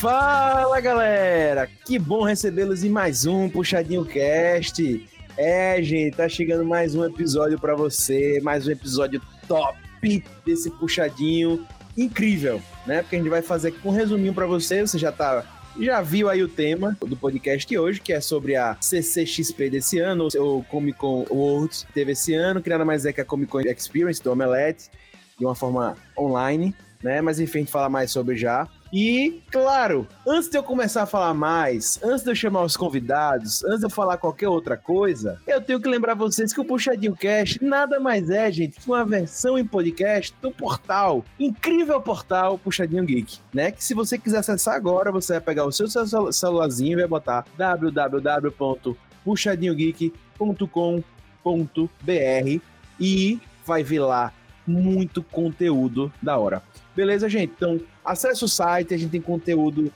Fala galera, que bom recebê-los em mais um Puxadinho Cast. É, gente, tá chegando mais um episódio para você, mais um episódio top desse puxadinho incrível, né? Porque a gente vai fazer aqui um resuminho para você, você já tá já viu aí o tema do podcast hoje, que é sobre a CCXP desse ano, o Comic Con Worlds que teve esse ano, que nada mais é que a Comic Con Experience do Omelette, de uma forma online, né? Mas enfim, a gente fala mais sobre já. E, claro, antes de eu começar a falar mais, antes de eu chamar os convidados, antes de eu falar qualquer outra coisa, eu tenho que lembrar vocês que o Puxadinho Cast nada mais é, gente, que uma versão em podcast do portal, incrível portal Puxadinho Geek, né? Que se você quiser acessar agora, você vai pegar o seu celularzinho e vai botar www.puxadinhogeek.com.br e vai vir lá muito conteúdo da hora. Beleza, gente? Então, acesse o site, a gente tem conteúdo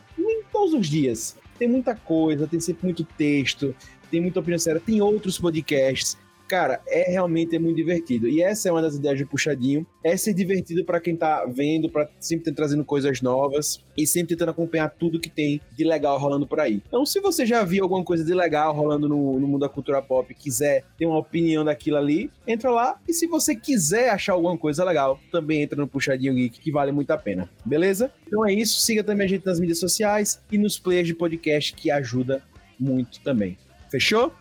todos os dias. Tem muita coisa, tem sempre muito texto, tem muita opinião séria, tem outros podcasts cara, é realmente é muito divertido. E essa é uma das ideias do Puxadinho, é ser divertido para quem tá vendo, para sempre ter trazendo coisas novas e sempre tentando acompanhar tudo que tem de legal rolando por aí. Então, se você já viu alguma coisa de legal rolando no, no mundo da cultura pop e quiser ter uma opinião daquilo ali, entra lá. E se você quiser achar alguma coisa legal, também entra no Puxadinho Geek, que vale muito a pena. Beleza? Então é isso. Siga também a gente nas mídias sociais e nos players de podcast, que ajuda muito também. Fechou?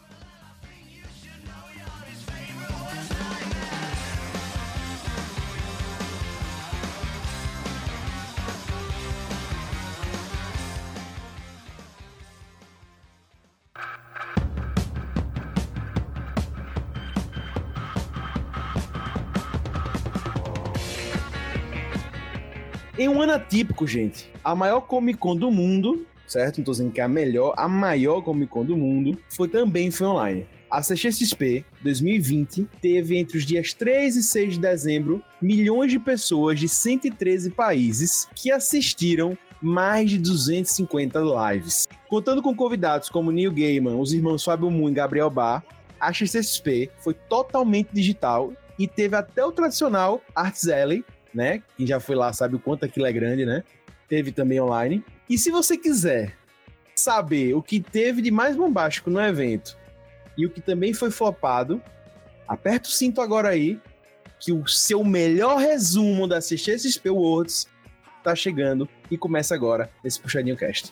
Em um ano atípico, gente, a maior Comic Con do mundo, certo? Não tô dizendo que é a melhor, a maior Comic Con do mundo, foi também foi online. A CXP 2020 teve entre os dias 3 e 6 de dezembro milhões de pessoas de 113 países que assistiram mais de 250 lives. Contando com convidados como Neil Gaiman, os irmãos Fábio Moon e Gabriel Bar, a XSP foi totalmente digital e teve até o tradicional Arts Alley, né? Quem já foi lá sabe o quanto aquilo é grande, né? Teve também online. E se você quiser saber o que teve de mais bombástico no evento e o que também foi flopado, aperta o cinto agora aí, que o seu melhor resumo da CXP Worlds tá chegando e começa agora esse Puxadinho Cast.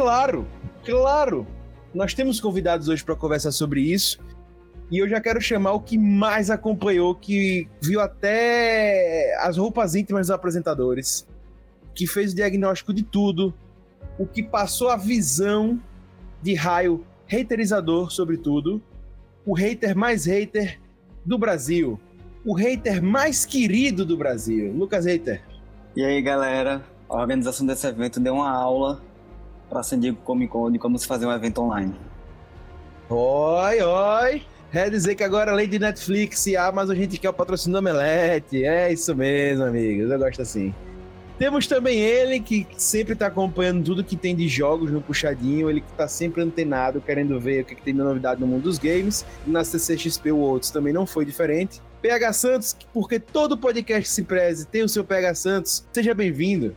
Claro, claro, nós temos convidados hoje para conversar sobre isso. E eu já quero chamar o que mais acompanhou, que viu até as roupas íntimas dos apresentadores, que fez o diagnóstico de tudo, o que passou a visão de raio haterizador sobre tudo, o hater mais hater do Brasil, o hater mais querido do Brasil, Lucas Hater. E aí, galera? A organização desse evento deu uma aula para San Diego Comic Con de como se fazer um evento online. Oi, oi! Quer dizer que agora, além de Netflix e Amazon, a gente quer o patrocínio do Omelete. É isso mesmo, amigos. Eu gosto assim. Temos também ele, que sempre está acompanhando tudo que tem de jogos no Puxadinho. Ele que está sempre antenado, querendo ver o que, que, tem de novidade no mundo dos games. Na CCXP Worlds também não foi diferente. PH Santos, porque todo podcast se preze tem o seu PH Santos. Seja bem-vindo.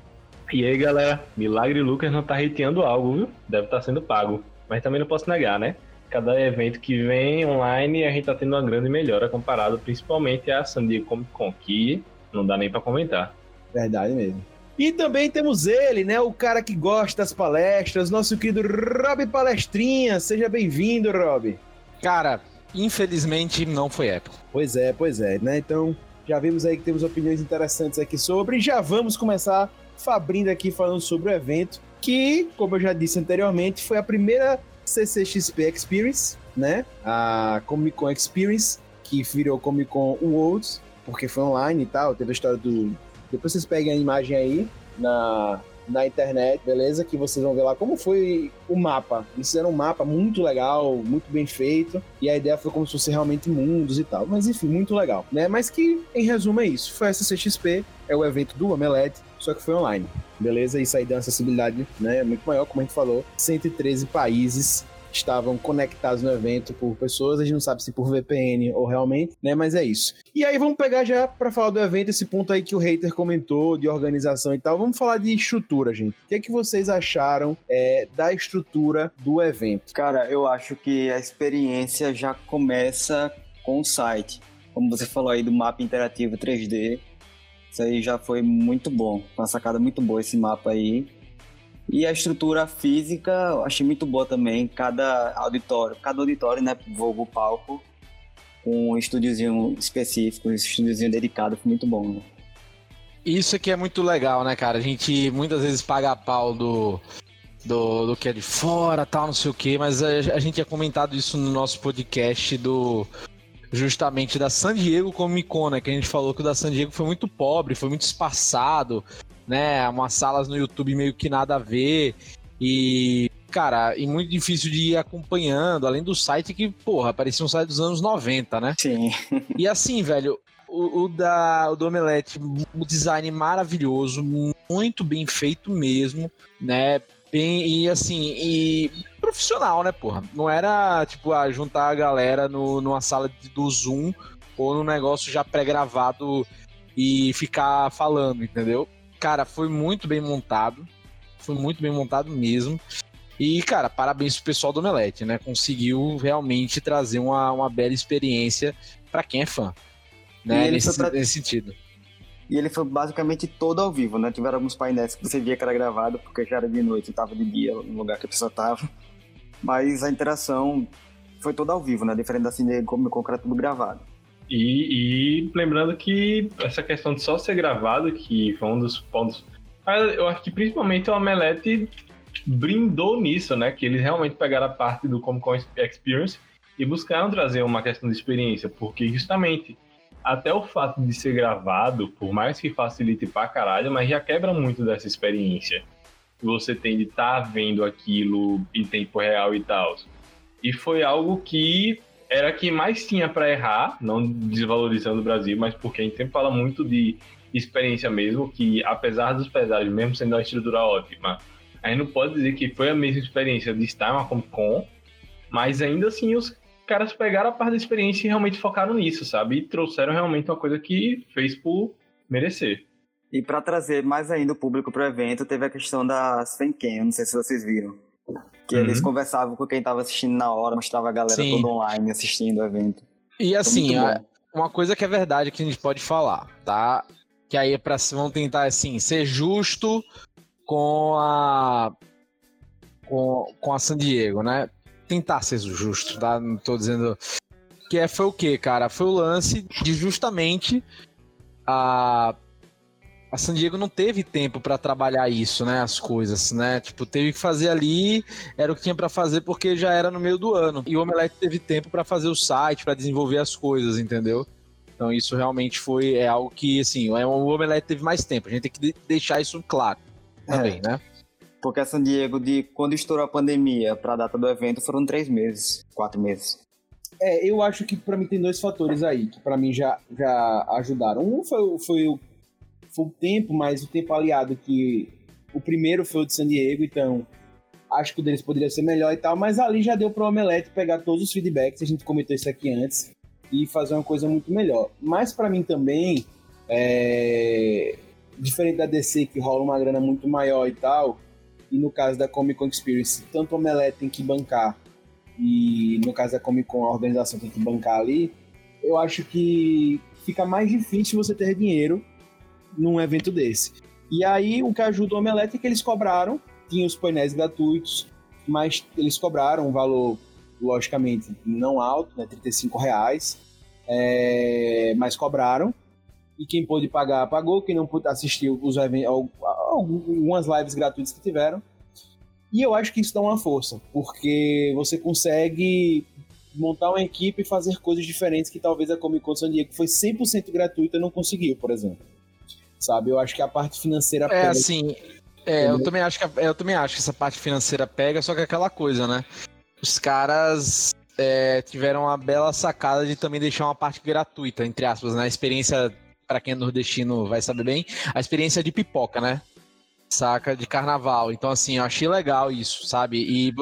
E aí, galera, Milagre Lucas não tá hateando algo, viu? Deve estar tá sendo pago. Mas também não posso negar, né? Cada evento que vem online, a gente tá tendo uma grande melhora comparado principalmente a San Diego Comic Con, que não dá nem para comentar. Verdade mesmo. E também temos ele, né? O cara que gosta das palestras, nosso querido Rob Palestrinha. Seja bem-vindo, Rob. Cara, infelizmente não foi épico. Pois é, pois é, né? Então, já vimos aí que temos opiniões interessantes aqui sobre. Já vamos começar Fabrindo aqui falando sobre o evento, que, como eu já disse anteriormente, foi a primeira CCXP Experience, né? A Comic Con Experience, que virou Comic Con Worlds, porque foi online e tal. Teve a história do. Depois vocês peguem a imagem aí na, na internet, beleza? Que vocês vão ver lá como foi o mapa. Eles fizeram um mapa muito legal, muito bem feito, e a ideia foi como se fosse realmente mundos e tal. Mas enfim, muito legal, né? Mas que, em resumo, é isso. Foi a CCXP, é o evento do Omelete, só que foi online. Beleza? Isso aí deu uma acessibilidade né, muito maior, como a gente falou. 113 países estavam conectados no evento por pessoas, a gente não sabe se por VPN ou realmente, né? Mas é isso. E aí vamos pegar já para falar do evento esse ponto aí que o hater comentou de organização e tal. Vamos falar de estrutura, gente. O que é que vocês acharam é, da estrutura do evento? Cara, eu acho que a experiência já começa com o site. Como você falou aí do mapa interativo 3D, isso aí já foi muito bom. Uma sacada muito boa esse mapa aí. E a estrutura física eu achei muito boa também. Cada auditório, cada auditório, né, vulgo palco, com um estúdiozinho específico, um estúdiozinho dedicado, foi muito bom. Né? Isso aqui é muito legal, né, cara? A gente muitas vezes paga a pau do, do, do que é de fora, tal, não sei o quê, mas a, a gente tinha comentado isso no nosso podcast do justamente da San Diego Comic Con, né? Que a gente falou que o da San Diego foi muito pobre, foi muito espaçado, né? Umas salas no YouTube meio que nada a ver. E, cara, e muito difícil de ir acompanhando, além do site que, porra, parecia um site dos anos 90, né? Sim. E assim, velho, o, o, da, o do Omelete, o design maravilhoso, muito bem feito mesmo, né? Bem, e assim, e profissional, né, porra? Não era, tipo, a juntar a galera no, numa sala do Zoom ou num negócio já pré-gravado e ficar falando, entendeu? Cara, foi muito bem montado. Foi muito bem montado mesmo. E, cara, parabéns pro pessoal do Omelete, né? Conseguiu realmente trazer uma, uma bela experiência para quem é fã. Né? Nesse, pra... nesse sentido. E ele foi basicamente todo ao vivo, né? Tiveram alguns painéis que você via que era gravado, porque já era de noite e tava de dia no lugar que a pessoa tava. Mas a interação foi toda ao vivo, né? Diferente assim de como concreto tudo gravado. E, e, lembrando que essa questão de só ser gravado, que foi um dos pontos. Eu acho que principalmente o Omelete brindou nisso, né? Que eles realmente pegaram a parte do Comic Con Experience e buscaram trazer uma questão de experiência, porque justamente até o fato de ser gravado, por mais que facilite pra caralho, mas já quebra muito dessa experiência que você tem de estar tá vendo aquilo em tempo real e tal. E foi algo que era que mais tinha para errar, não desvalorizando o Brasil, mas porque a gente sempre fala muito de experiência mesmo, que apesar dos pesares, mesmo sendo uma estrutura ótima, a gente não pode dizer que foi a mesma experiência de estar na Comic Con, mas ainda assim os caras pegaram a parte da experiência e realmente focaram nisso, sabe? E trouxeram realmente uma coisa que fez por merecer. E para trazer mais ainda o público para o evento, teve a questão das Fenken, não sei se vocês viram. Que uhum. eles conversavam com quem estava assistindo na hora, mostrava a galera Sim. toda online assistindo o evento. E assim, uma coisa que é verdade que a gente pode falar, tá? Que aí é pra vamos tentar assim, ser justo com a com, com a San Diego, né? tentar ser justo, tá? Não tô dizendo. Que é, foi o que, cara? Foi o lance de justamente a. A San Diego não teve tempo para trabalhar isso, né? As coisas, né? Tipo, teve que fazer ali, era o que tinha para fazer porque já era no meio do ano. E o Omelete teve tempo para fazer o site, para desenvolver as coisas, entendeu? Então isso realmente foi é algo que, assim, o Omelete teve mais tempo. A gente tem que deixar isso claro também, é. né? Porque a San Diego, de quando estourou a pandemia para a data do evento, foram três meses, quatro meses. É, eu acho que para mim tem dois fatores aí que para mim já, já ajudaram. Um foi, foi, o, foi o tempo, mas o tempo aliado que o primeiro foi o de San Diego, então acho que o deles poderia ser melhor e tal, mas ali já deu para o Omelete pegar todos os feedbacks, a gente comentou isso aqui antes, e fazer uma coisa muito melhor. Mas para mim também, é... diferente da DC que rola uma grana muito maior e tal, e no caso da Comic Con Experience, tanto o Omelete tem que bancar, e no caso da Comic Con a organização tem que bancar ali, eu acho que fica mais difícil você ter dinheiro num evento desse. E aí o que ajuda o Omelete é que eles cobraram, tinha os painéis gratuitos, mas eles cobraram um valor logicamente, não alto, né? 35 reais, é, mas cobraram. E quem pôde pagar, pagou. Quem não pôde assistir os algumas lives gratuitas que tiveram. E eu acho que isso dá uma força, porque você consegue montar uma equipe e fazer coisas diferentes que talvez a Comic Con San Diego, que foi 100% gratuita, não conseguiu, por exemplo. Sabe? Eu acho que a parte financeira... É, assim... É, eu também, acho que, eu também acho que essa parte financeira pega, só que é aquela coisa, né? Os caras é, tiveram uma bela sacada de também deixar uma parte gratuita, entre aspas, né? A experiência, para quem é nordestino vai saber bem, a experiência de pipoca, né? Saca? De carnaval. Então, assim, eu achei legal isso, sabe? E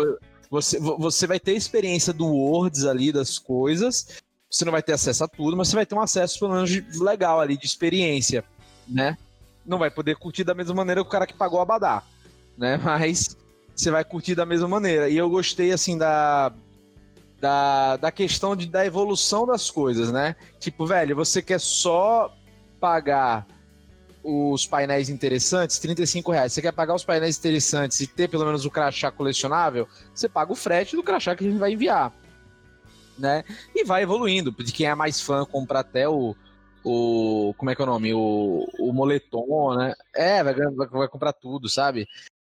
você, você vai ter a experiência do Words ali, das coisas. Você não vai ter acesso a tudo, mas você vai ter um acesso, pelo menos, legal ali, de experiência, né? Não vai poder curtir da mesma maneira que o cara que pagou a Abadá, né? Mas você vai curtir da mesma maneira. E eu gostei, assim, da, da, da questão de, da evolução das coisas, né? Tipo, velho, você quer só pagar os painéis interessantes, 35 reais. Você quer pagar os painéis interessantes e ter pelo menos o crachá colecionável, você paga o frete do crachá que a gente vai enviar. Né? E vai evoluindo. De quem é mais fã, compra até o. o como é que é o nome? O, o moletom, né? É, vai, vai, vai comprar tudo, sabe?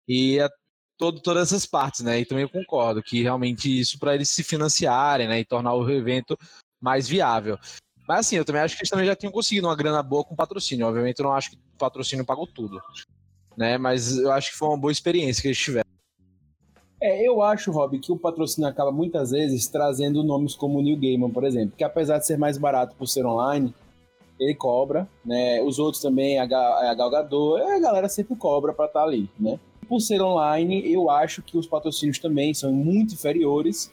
E a, todo, todas essas partes, né? E também eu concordo que realmente isso para eles se financiarem, né? E tornar o evento mais viável. Mas assim, eu também acho que eles também já tinham conseguido uma grana boa com patrocínio. Obviamente eu não acho que o patrocínio pagou tudo. Né? Mas eu acho que foi uma boa experiência que eles tiveram. É, eu acho, Rob, que o patrocínio acaba muitas vezes trazendo nomes como o New Gaiman, por exemplo, que apesar de ser mais barato por ser online, ele cobra, né? Os outros também, a, a Galgador, a galera sempre cobra para estar tá ali, né? Por ser online, eu acho que os patrocínios também são muito inferiores.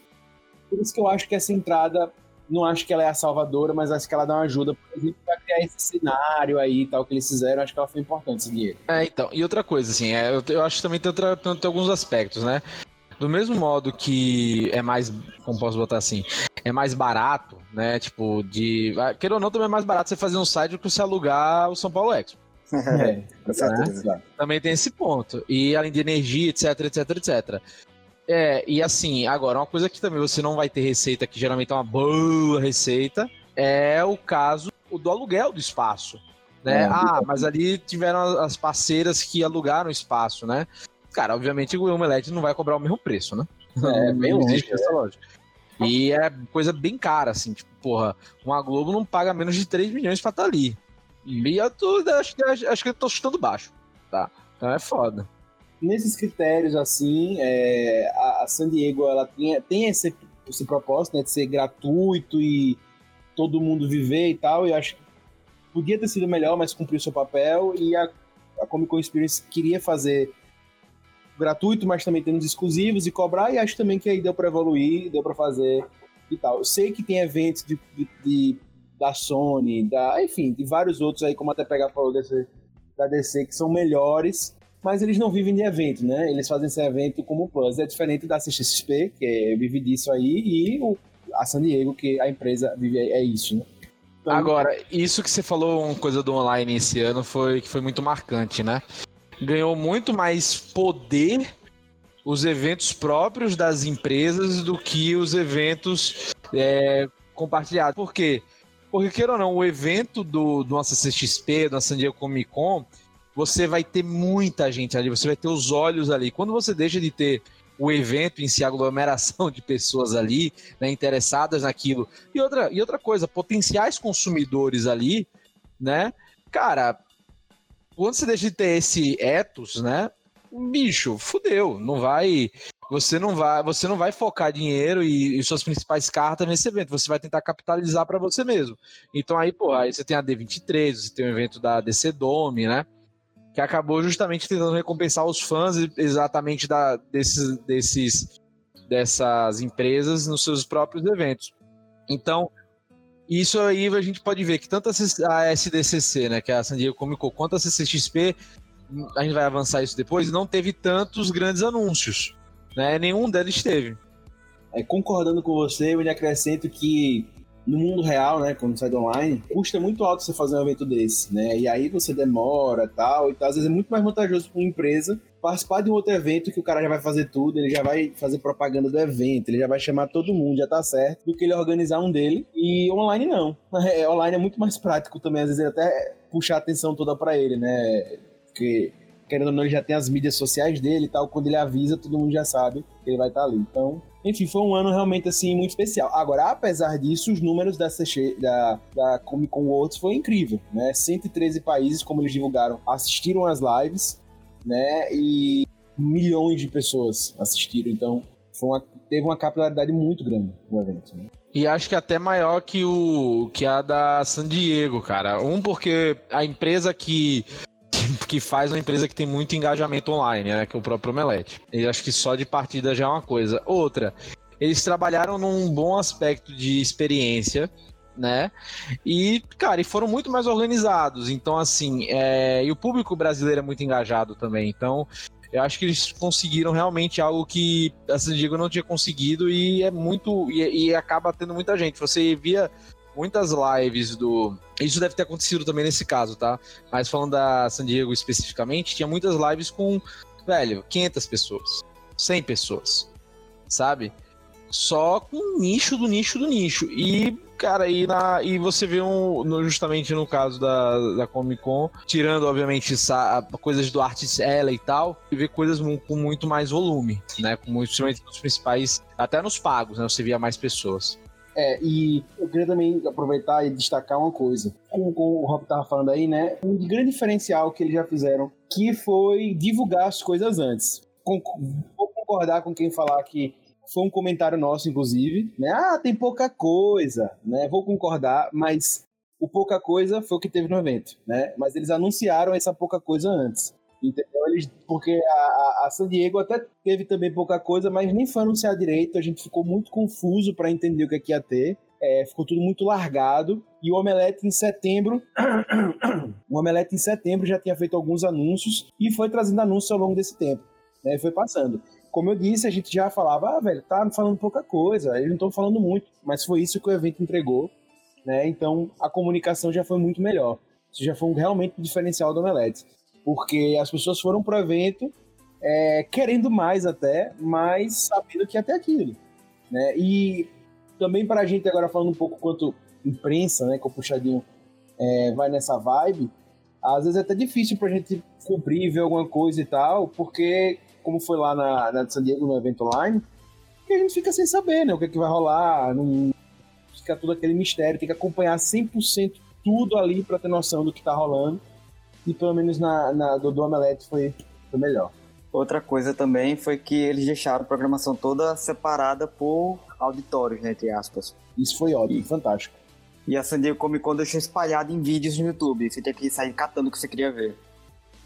Por isso que eu acho que essa entrada não acho que ela é a salvadora, mas acho que ela dá uma ajuda, por exemplo, criar esse cenário aí e tal que eles fizeram. Acho que ela foi importante, esse dinheiro. É, então. E outra coisa, assim, é, eu, eu acho que também tem, outra, tem, tem alguns aspectos, né? Do mesmo modo que é mais, como posso botar assim, é mais barato, né? Tipo, de. Ah, queira ou não, também é mais barato você fazer um site do que você alugar o São Paulo Expo. É, com certeza. Né? Também tem esse ponto. E além de energia, etc, etc, etc. É, e assim, agora, uma coisa que também você não vai ter receita, que geralmente é uma boa receita, é o caso do aluguel do espaço. Né? É, ah, mas ali tiveram as parceiras que alugaram o espaço, né? Cara, obviamente o Omelete não vai cobrar o mesmo preço, né? É, bem longe. Essa lógica. E é coisa bem cara, assim, tipo, porra, uma Globo não paga menos de 3 milhões pra estar tá ali. E eu tô, acho, acho que eu tô chutando baixo, tá? Então é foda nesses critérios, assim, é, a, a, San Diego ela tem, tem esse, esse propósito né, de ser gratuito e todo mundo viver e tal. E eu acho que podia ter sido melhor, mas cumpriu seu papel. E a, a Comic Con Experience queria fazer gratuito, mas também tendo exclusivos e cobrar. E acho também que aí deu para evoluir, deu para fazer e tal. Eu sei que tem eventos de, de, de, da Sony, da, enfim, de vários outros aí, como até pegar o DC, da DC, que são melhores mas eles não vivem de evento, né? Eles fazem esse evento como plus. É diferente da CXP, que é, vive disso aí, e o, a San Diego, que a empresa vive é isso, né? Então, Agora, isso que você falou, uma coisa do online esse ano, foi que foi muito marcante, né? Ganhou muito mais poder os eventos próprios das empresas do que os eventos é, compartilhados. Por quê? Porque, queira ou não, o evento do, do nossa CXP, da San Diego Comic Con, você vai ter muita gente ali, você vai ter os olhos ali. Quando você deixa de ter o evento em si, a aglomeração de pessoas ali, né, interessadas naquilo. E outra, e outra coisa, potenciais consumidores ali, né? Cara, quando você deixa de ter esse ethos, né? Bicho, fudeu, não vai, você não vai, você não vai focar dinheiro e, e suas principais cartas nesse evento, você vai tentar capitalizar para você mesmo. Então aí, pô, aí você tem a D23, você tem o evento da DC Dome, né? que acabou justamente tentando recompensar os fãs exatamente da, desses, desses, dessas empresas nos seus próprios eventos. Então, isso aí a gente pode ver que tanto a SDCC, né, que é a San Diego Comic Con, quanto a CCXP, a gente vai avançar isso depois, não teve tantos grandes anúncios. Né? Nenhum deles teve. É, concordando com você, eu lhe acrescento que no mundo real, né, quando sai do online, custa muito alto você fazer um evento desse, né? E aí você demora tal, e tal. Às vezes é muito mais vantajoso para uma empresa participar de um outro evento que o cara já vai fazer tudo, ele já vai fazer propaganda do evento, ele já vai chamar todo mundo, já tá certo, do que ele organizar um dele. E online não. É, online é muito mais prático também, às vezes até puxar a atenção toda para ele, né? Porque querendo ou não, ele já tem as mídias sociais dele e tal. Quando ele avisa, todo mundo já sabe que ele vai estar tá ali. Então, enfim, foi um ano realmente assim muito especial. Agora, apesar disso, os números da, da, da Comic Con Worlds foi incrível, né? 113 países, como eles divulgaram, assistiram as lives, né? E milhões de pessoas assistiram. Então, uma, teve uma capilaridade muito grande no evento. Né? E acho que até maior que o que a da San Diego, cara. Um porque a empresa que que faz uma empresa que tem muito engajamento online, né? Que é o próprio Omelete. E acho que só de partida já é uma coisa. Outra, eles trabalharam num bom aspecto de experiência, né? E, cara, e foram muito mais organizados. Então, assim, é... e o público brasileiro é muito engajado também. Então, eu acho que eles conseguiram realmente algo que a San Diego não tinha conseguido e é muito. E, e acaba tendo muita gente. Você via muitas lives do. Isso deve ter acontecido também nesse caso, tá? Mas falando da San Diego especificamente, tinha muitas lives com, velho, 500 pessoas, 100 pessoas, sabe? Só com nicho do nicho do nicho. E, cara, e, na, e você vê um, no, justamente no caso da, da Comic Con, tirando, obviamente, essa, coisas do Artist Ela e tal, e vê coisas com muito mais volume, né? Com muito, principalmente nos principais, até nos pagos, né? Você via mais pessoas. É, e eu queria também aproveitar e destacar uma coisa. Como, como o Rob estava falando aí, né? Um grande diferencial que eles já fizeram, que foi divulgar as coisas antes. vou concordar com quem falar que foi um comentário nosso, inclusive, né? Ah, tem pouca coisa, né? Vou concordar, mas o pouca coisa foi o que teve no evento, né? Mas eles anunciaram essa pouca coisa antes. Entendeu? Eles, porque a, a, San Diego até teve também pouca coisa, mas nem foi anunciar direito. A gente ficou muito confuso para entender o que, é que ia ter. É, ficou tudo muito largado. E o Omelete em setembro. o Omelete em setembro já tinha feito alguns anúncios e foi trazendo anúncios ao longo desse tempo. Né? Foi passando. Como eu disse, a gente já falava, ah, velho, tá falando pouca coisa, eles não estão falando muito, mas foi isso que o evento entregou, né? Então a comunicação já foi muito melhor. Isso já foi um, realmente diferencial do Omelete porque as pessoas foram para o evento é, querendo mais até, mas sabendo que até aquilo. Né? E também para a gente agora falando um pouco quanto imprensa, né, que o Puxadinho é, vai nessa vibe, às vezes é até difícil para a gente cobrir, ver alguma coisa e tal, porque como foi lá na, na San Diego no evento online, que a gente fica sem saber, né, o que, é que vai rolar, não fica todo aquele mistério, tem que acompanhar 100% tudo ali para ter noção do que está rolando e pelo menos na, na do, do Omelete foi, foi melhor. Outra coisa também foi que eles deixaram a programação toda separada por auditórios, né, entre aspas. Isso foi ótimo, e, fantástico. E a San Diego Comic Con deixou espalhado em vídeos no YouTube. Você tinha que sair catando o que você queria ver.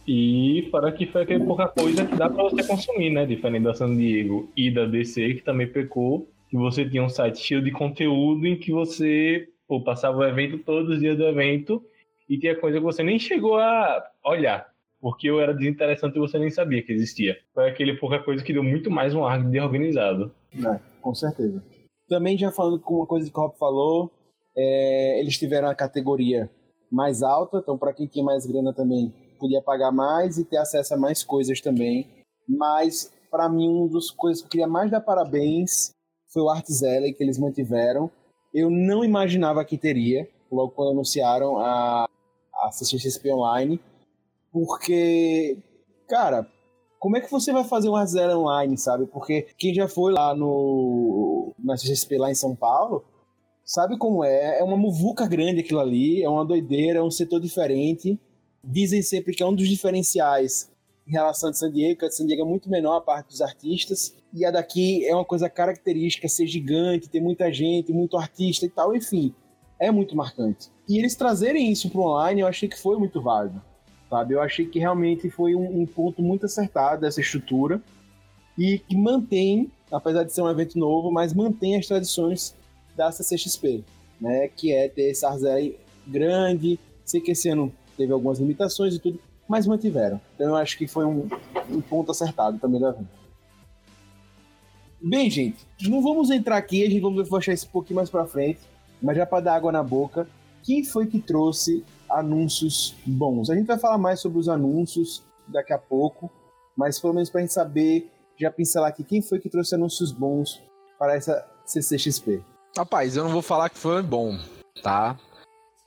E para que foi aquela pouca coisa que dá para você consumir, né? Diferente da San Diego e da DC, que também pecou, que você tinha um site cheio de conteúdo em que você pô, passava o evento todos os dias do evento e tinha coisa que você nem chegou a olhar, porque eu era desinteressante e você nem sabia que existia. Foi aquele pouca coisa que deu muito mais um ar de organizado. É, com certeza. Também já falando com uma coisa que o Rob falou, é, eles tiveram a categoria mais alta, então para quem tinha mais grana também podia pagar mais e ter acesso a mais coisas também. Mas para mim, uma das coisas que eu queria mais dar parabéns foi o Arts que eles mantiveram. Eu não imaginava que teria, logo quando anunciaram a, a CCXP Online, porque, cara, como é que você vai fazer uma zero online, sabe? Porque quem já foi lá no na CCXP lá em São Paulo, sabe como é? É uma muvuca grande aquilo ali, é uma doideira, é um setor diferente. Dizem sempre que é um dos diferenciais em relação a San Diego, que a San Diego é muito menor a parte dos artistas, e a daqui é uma coisa característica, ser gigante, ter muita gente, muito artista e tal, enfim é muito marcante. E eles trazerem isso para online, eu achei que foi muito válido, sabe? Eu achei que realmente foi um, um ponto muito acertado dessa estrutura e que mantém, apesar de ser um evento novo, mas mantém as tradições da CCXP, né? Que é ter Arzei grande, sei que esse ano teve algumas limitações e tudo, mas mantiveram. Então eu acho que foi um, um ponto acertado também evento. Bem, gente, não vamos entrar aqui, a gente vai deixar isso um pouquinho mais para frente mas já para dar água na boca, quem foi que trouxe anúncios bons? A gente vai falar mais sobre os anúncios daqui a pouco, mas pelo menos para a gente saber, já pincelar aqui, quem foi que trouxe anúncios bons para essa CCXP? Rapaz, eu não vou falar que foi bom, tá?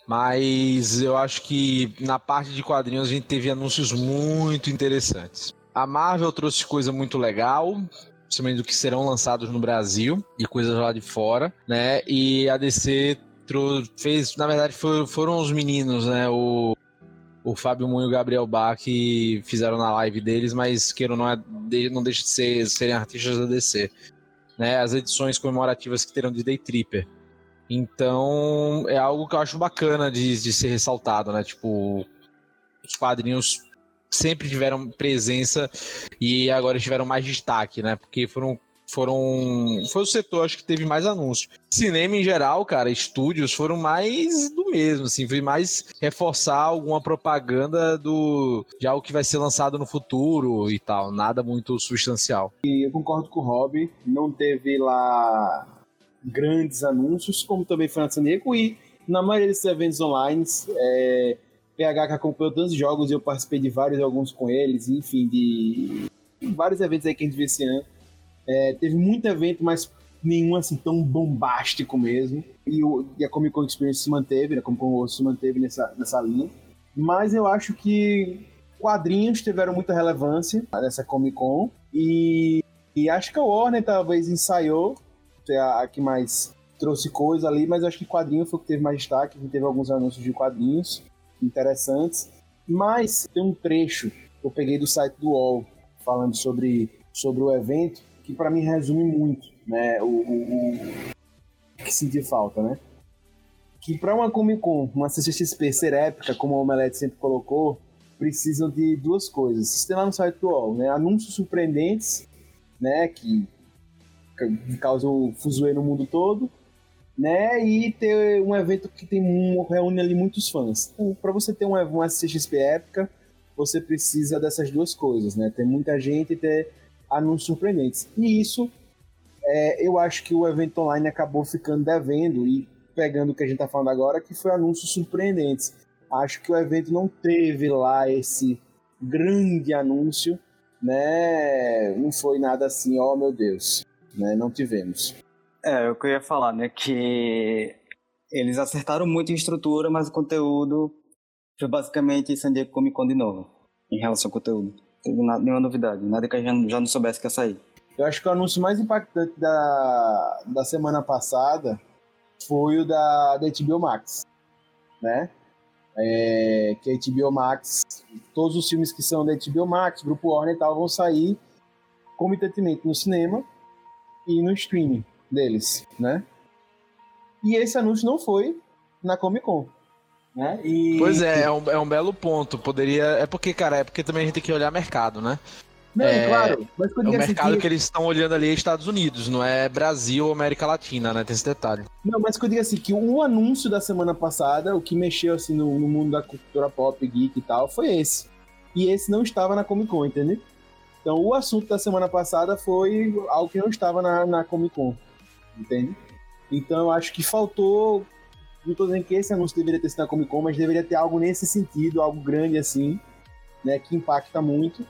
Mas eu acho que na parte de quadrinhos a gente teve anúncios muito interessantes. A Marvel trouxe coisa muito legal, principalmente do que serão lançados no Brasil e coisas lá de fora, né? E a DC fez, na verdade, foram os meninos, né? O, o Fábio Munho e o Gabriel Bach que fizeram na live deles, mas queiram não, é, não deixa de ser, serem artistas da DC. Né, as edições comemorativas que terão de Day Tripper. Então, é algo que eu acho bacana de, de ser ressaltado, né? Tipo, os quadrinhos sempre tiveram presença e agora tiveram mais destaque, né? Porque foram foram foi o setor acho que teve mais anúncios. Cinema em geral, cara, estúdios foram mais do mesmo, assim, foi mais reforçar alguma propaganda do de algo que vai ser lançado no futuro e tal, nada muito substancial. E eu concordo com o Rob, não teve lá grandes anúncios, como também foi na San Diego, e na maioria desses eventos online, é, PH que acompanhou tantos jogos e eu participei de vários, alguns com eles, enfim, de vários eventos aí que a gente viu esse ano. É, teve muito evento, mas nenhum assim tão bombástico mesmo. E, o, e a Comic Con Experience se manteve, né, a Comic Con se manteve nessa, nessa linha. Mas eu acho que quadrinhos tiveram muita relevância nessa Comic Con. E, e acho que a Warner talvez ensaiou a, a que mais trouxe coisa ali, mas acho que quadrinho foi o que teve mais destaque. A gente teve alguns anúncios de quadrinhos interessantes. Mas tem um trecho que eu peguei do site do UOL falando sobre, sobre o evento que para mim resume muito né, o, o, o que senti falta, né? Que para uma Comic Con, uma CCXP ser épica, como o Omelete sempre colocou, precisam de duas coisas. Isso tem lá no site do UOL, né? Anúncios surpreendentes, né? Que causam fuzuê no mundo todo, né? E ter um evento que tem um, reúne ali muitos fãs. Então, para você ter uma, uma CXP épica, você precisa dessas duas coisas, né? Ter muita gente e ter anúncios surpreendentes. E isso, é, eu acho que o evento online acabou ficando devendo e pegando o que a gente tá falando agora, que foi anúncios surpreendentes. Acho que o evento não teve lá esse grande anúncio, né? Não foi nada assim, ó oh, meu Deus, né? Não tivemos. É, o que eu ia falar, né? Que eles acertaram muito em estrutura, mas o conteúdo foi basicamente San Diego Comic Con de novo, em relação ao conteúdo. Teve nada, nenhuma novidade, nada que a gente já não soubesse que ia sair. Eu acho que o anúncio mais impactante da, da semana passada foi o da, da HBO Max, né? É, que a HBO Max, todos os filmes que são da HBO Max, Grupo Warner e tal, vão sair comitantemente no cinema e no streaming deles, né? E esse anúncio não foi na Comic Con. Né? E... Pois é, é um, é um belo ponto. Poderia. É porque, cara, é porque também a gente tem que olhar mercado, né? Não, é, claro. Mas é o mercado que... que eles estão olhando ali é Estados Unidos, não é Brasil ou América Latina, né? Tem esse detalhe. Não, mas que eu digo assim, que o anúncio da semana passada, o que mexeu assim no, no, mundo da cultura pop, geek e tal, foi esse. E esse não estava na Comic Con, entendeu? Então o assunto da semana passada foi algo que não estava na, na Comic Con entende? Então acho que faltou. Não tô dizendo que esse anúncio deveria ter sido na Comic Con, mas deveria ter algo nesse sentido, algo grande assim, né? Que impacta muito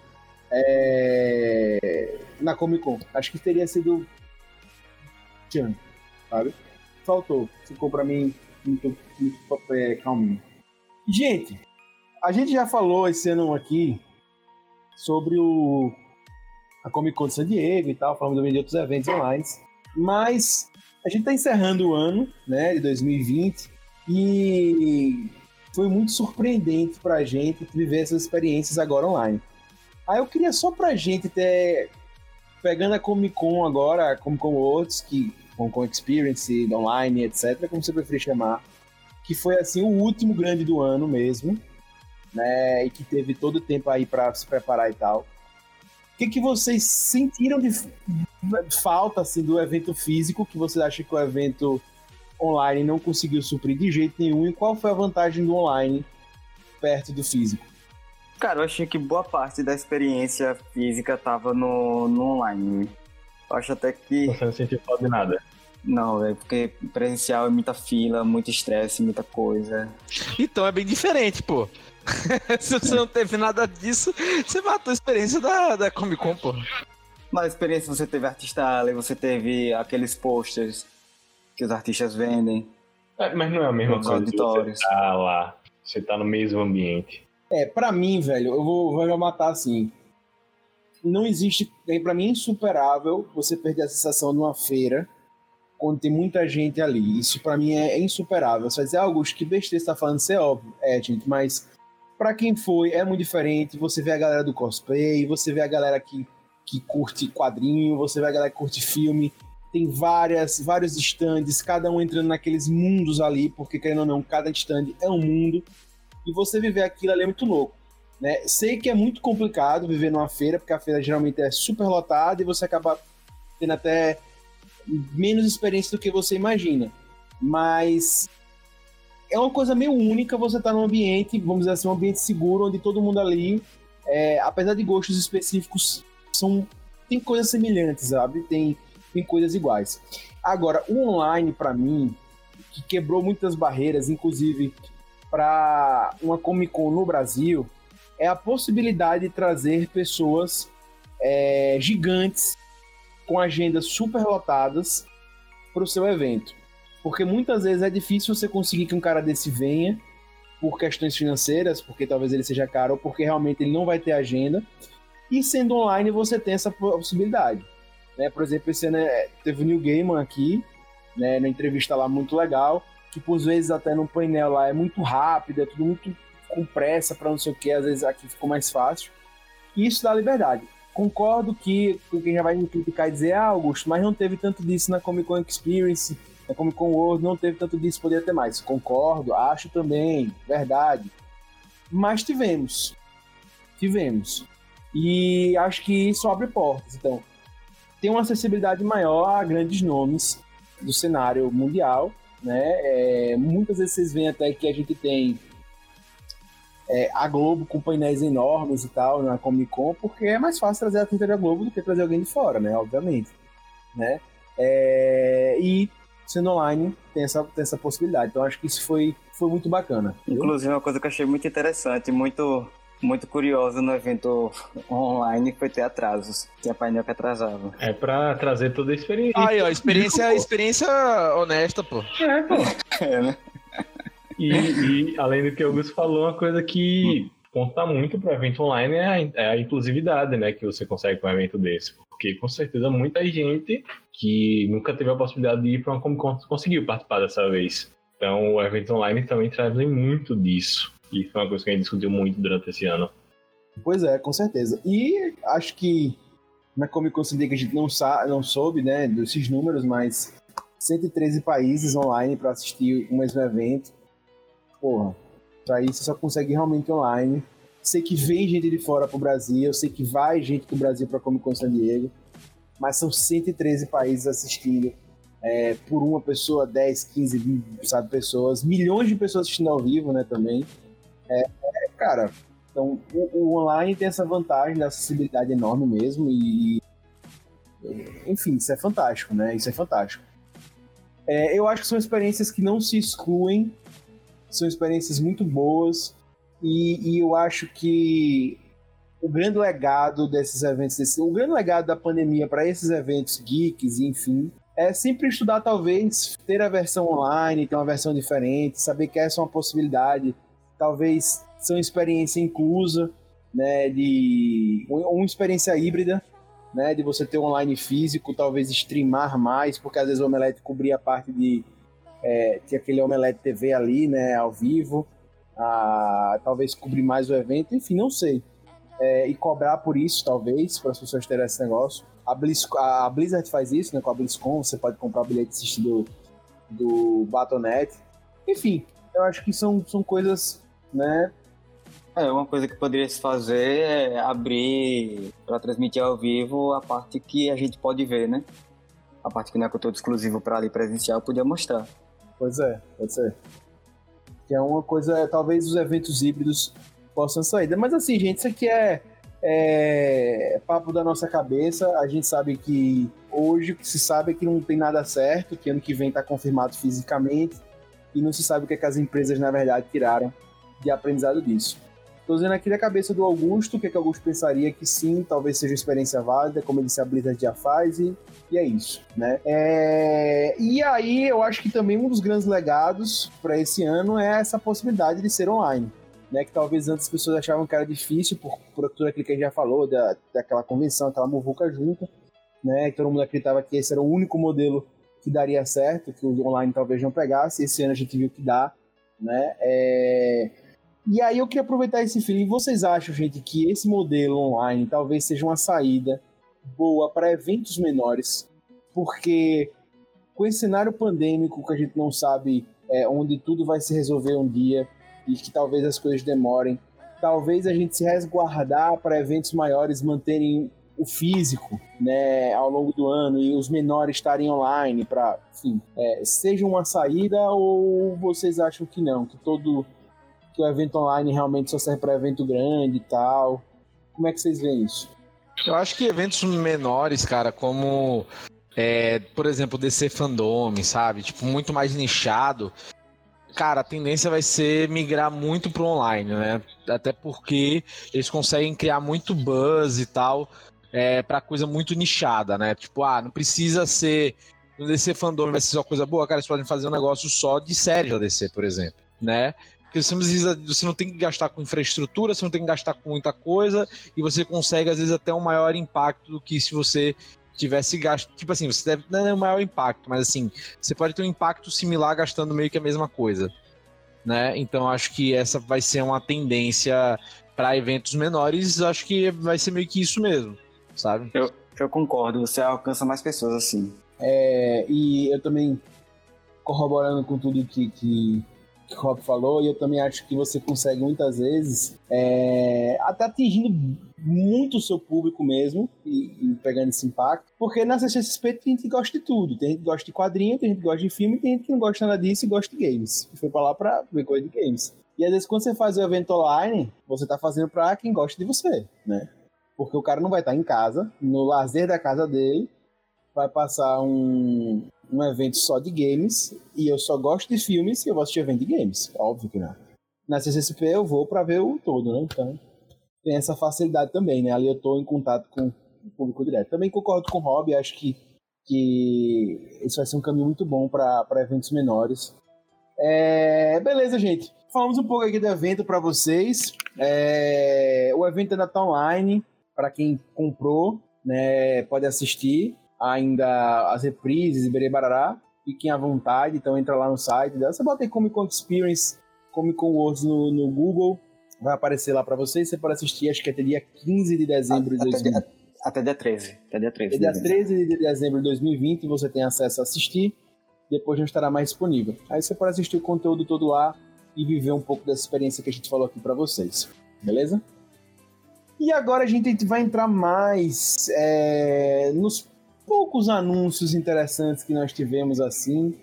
é... na Comic Con. Acho que teria sido. Tchan, sabe? Faltou. Ficou pra mim muito, muito é, calminho. Gente, a gente já falou esse ano aqui sobre o a Comic Con de San Diego e tal, falamos também de outros eventos online. Mas a gente está encerrando o ano, né, de 2020, e foi muito surpreendente para a gente viver essas experiências agora online. Aí eu queria só para a gente ter, pegando a Comic Con agora, a Comic Con Worlds, que Comic Con Experience, online, etc., como você preferir chamar, que foi assim o último grande do ano mesmo, né, e que teve todo o tempo aí para se preparar e tal. O que, que vocês sentiram de falta assim, do evento físico, que vocês acham que o evento online não conseguiu suprir de jeito nenhum? E qual foi a vantagem do online perto do físico? Cara, eu achei que boa parte da experiência física tava no, no online. Eu acho até que. Você não sentiu falta de nada. Não, velho, porque presencial é muita fila, muito estresse, muita coisa. Então é bem diferente, pô. Se você não teve nada disso, você matou a experiência da, da Comic Con, pô. Mas a experiência você teve artista ali, você teve aqueles posters que os artistas vendem. É, mas não é a mesma coisa auditórios. você tá lá, você tá no mesmo ambiente. É, pra mim, velho, eu vou, vou já matar assim. Não existe, é, pra mim é insuperável você perder a sensação de uma feira quando tem muita gente ali. Isso pra mim é, é insuperável. Você vai dizer, Augusto, que besteira você tá falando, isso é óbvio. É, gente, mas pra quem foi, é muito diferente. Você vê a galera do cosplay, você vê a galera que, que curte quadrinho, você vê a galera que curte filme. Tem várias, vários stands, cada um entrando naqueles mundos ali, porque querendo ou não, cada stand é um mundo. E você viver aquilo ali é muito louco. Né? Sei que é muito complicado viver numa feira, porque a feira geralmente é super lotada e você acaba tendo até menos experiência do que você imagina. Mas é uma coisa meio única você estar num ambiente, vamos dizer assim, um ambiente seguro, onde todo mundo ali, é, apesar de gostos específicos, são tem coisas semelhantes, sabe? Tem, tem coisas iguais. Agora, o online, para mim, que quebrou muitas barreiras, inclusive para uma Comic Con no Brasil, é a possibilidade de trazer pessoas é, gigantes com agendas super lotadas para o seu evento. Porque muitas vezes é difícil você conseguir que um cara desse venha por questões financeiras, porque talvez ele seja caro, ou porque realmente ele não vai ter agenda. E sendo online, você tem essa possibilidade. Né? Por exemplo, esse ano é, teve o New Gaiman aqui, né, na entrevista lá muito legal, que por vezes até no painel lá é muito rápido, é tudo muito com pressa para não sei o que, às vezes aqui ficou mais fácil. E isso dá liberdade. Concordo que quem já vai me criticar e dizer, ah, Augusto, mas não teve tanto disso na Comic Con Experience, na Comic Con World, não teve tanto disso, poderia ter mais. Concordo, acho também, verdade. Mas tivemos. Tivemos. E acho que isso abre portas. Então, tem uma acessibilidade maior a grandes nomes do cenário mundial, né? É, muitas vezes vocês veem até que a gente tem é, a Globo com painéis enormes e tal na Comic Con, porque é mais fácil trazer a tinta da Globo do que trazer alguém de fora, né? Obviamente. Né? É, e sendo online tem essa, tem essa possibilidade. Então acho que isso foi, foi muito bacana. viu? Inclusive, uma coisa que eu achei muito interessante, muito, muito curiosa no evento online foi ter atrasos. Tinha painel que atrasava. É pra trazer toda a experiência. Aí, ó, experiência, experiência honesta, pô. É, pô. É, né? E, e, além do que o Augusto falou, uma coisa que conta muito para evento online é a, é a inclusividade, né, que você consegue com um evento desse. Porque com certeza muita gente que nunca teve a possibilidade de ir para uma Comic Con conseguiu participar dessa vez. Então o evento online também traz muito disso. E foi uma coisa que a gente discutiu muito durante esse ano. Pois é, com certeza. E acho que na Comic Con Diego a gente não, não soube, né, desses números, mas 113 países online para assistir o mesmo evento. Porra, pra isso só consegue realmente online. Sei que vem gente de fora pro Brasil, eu sei que vai gente do Brasil pra Comic Con San Diego, mas são 113 países assistindo. é, por uma pessoa, 10, 15, 20, sabe, pessoas, milhões de pessoas assistindo ao vivo, né, também. É, é, cara, então o, o online tem essa vantagem da acessibilidade enorme mesmo e enfim, isso é fantástico, né? Isso é fantástico. É, eu acho que são experiências que não se excluem, são experiências muito boas. E, e eu acho que o grande legado desses eventos, desse, o grande legado da pandemia para esses eventos geeks, enfim, é sempre estudar, talvez, ter a versão online, ter uma versão diferente, saber que essa é uma possibilidade, talvez ser uma experiência inclusa, né, de uma experiência híbrida, né, de você ter online físico, talvez streamar mais, porque às vezes o Omelete cobria a parte de é, tinha aquele Omelete TV ali, né, ao vivo, a, talvez cobrir mais o evento, enfim, não sei. É, e cobrar por isso, talvez, para as pessoas terem esse negócio. A, Blizz, a Blizzard faz isso, né, com a BlizzCon, você pode comprar o bilhete assistir do, do Battle.net. Enfim, eu acho que são, são coisas, né, É, uma coisa que poderia se fazer é abrir para transmitir ao vivo a parte que a gente pode ver, né? A parte que não é conteúdo exclusivo para ali presencial, podia mostrar. Pois é, pode ser. Que é uma coisa, talvez os eventos híbridos possam sair. Mas assim, gente, isso aqui é, é papo da nossa cabeça. A gente sabe que hoje o que se sabe é que não tem nada certo, que ano que vem está confirmado fisicamente, e não se sabe o que, é que as empresas, na verdade, tiraram de aprendizado disso. Estou dizendo aqui da cabeça do Augusto, o que, é que Augusto pensaria que sim, talvez seja uma experiência válida, como ele disse, a Blizzard já faz, e, e é isso, né? É... E aí, eu acho que também um dos grandes legados para esse ano é essa possibilidade de ser online né? Que talvez antes as pessoas achavam que era difícil por, por tudo aquilo que a gente já falou, da, daquela convenção, aquela muvuca junta, né? Que todo mundo acreditava que esse era o único modelo que daria certo, que o online talvez não pegasse. Esse ano a gente viu que dá, né? É... E aí eu queria aproveitar esse feeling. Vocês acham, gente, que esse modelo online talvez seja uma saída boa para eventos menores? Porque com esse cenário pandêmico que a gente não sabe é, onde tudo vai se resolver um dia, e que talvez as coisas demorem. Talvez a gente se resguardar para eventos maiores manterem o físico, né, ao longo do ano e os menores estarem online para, enfim, é, seja uma saída ou vocês acham que não, que todo que o evento online realmente só serve para evento grande e tal? Como é que vocês veem isso? Eu acho que eventos menores, cara, como é, por exemplo, DC Fandom, sabe? Tipo, muito mais nichado cara, a tendência vai ser migrar muito pro online, né? Até porque eles conseguem criar muito buzz e tal é, para coisa muito nichada, né? Tipo, ah, não precisa ser. No DC Fandom vai ser só coisa boa, cara, eles podem fazer um negócio só de série da DC, por exemplo, né? Porque você não, precisa, você não tem que gastar com infraestrutura, você não tem que gastar com muita coisa, e você consegue, às vezes, até um maior impacto do que se você tivesse gasto. Tipo assim, você deve. Não é o maior impacto, mas assim, você pode ter um impacto similar gastando meio que a mesma coisa. Né? Então acho que essa vai ser uma tendência para eventos menores, acho que vai ser meio que isso mesmo, sabe? Eu, eu concordo, você alcança mais pessoas assim. É, e eu também corroborando com tudo que, que, que o Rob falou, e eu também acho que você consegue muitas vezes, é, até atingindo muito o seu público mesmo, e, e, pegando esse impacto, porque na CCXP tem gente que gosta de tudo, tem gente que gosta de quadrinho, tem gente que gosta de filme, tem gente que não gosta nada disso e gosta de games, e foi pra lá pra ver coisa de games. E às vezes quando você faz o evento online, você tá fazendo pra quem gosta de você, né? Porque o cara não vai estar em casa, no lazer da casa dele, vai passar um, um evento só de games e eu só gosto de filmes e eu vou assistir evento de games. Óbvio que não. Na CCSP eu vou para ver o todo, né? Então tem essa facilidade também, né? Ali eu tô em contato com o público direto. Também concordo com o Rob, acho que, que isso vai ser um caminho muito bom para eventos menores. É, beleza, gente. Falamos um pouco aqui do evento para vocês. É, o evento ainda tá online. Para quem comprou, né, pode assistir ainda as reprises e Berebarará. Fiquem à vontade, então entra lá no site. Você bota aí Comic Con Experience, Comic Con Worlds no, no Google, vai aparecer lá para vocês. Você pode assistir, acho que até dia 15 de dezembro de 2020. Até, até dia 13. Até dia 13. Até dia 13 de dezembro de 2020 você tem acesso a assistir. Depois não estará mais disponível. Aí você pode assistir o conteúdo todo lá e viver um pouco dessa experiência que a gente falou aqui para vocês. Beleza? E agora a gente vai entrar mais é, nos poucos anúncios interessantes que nós tivemos assim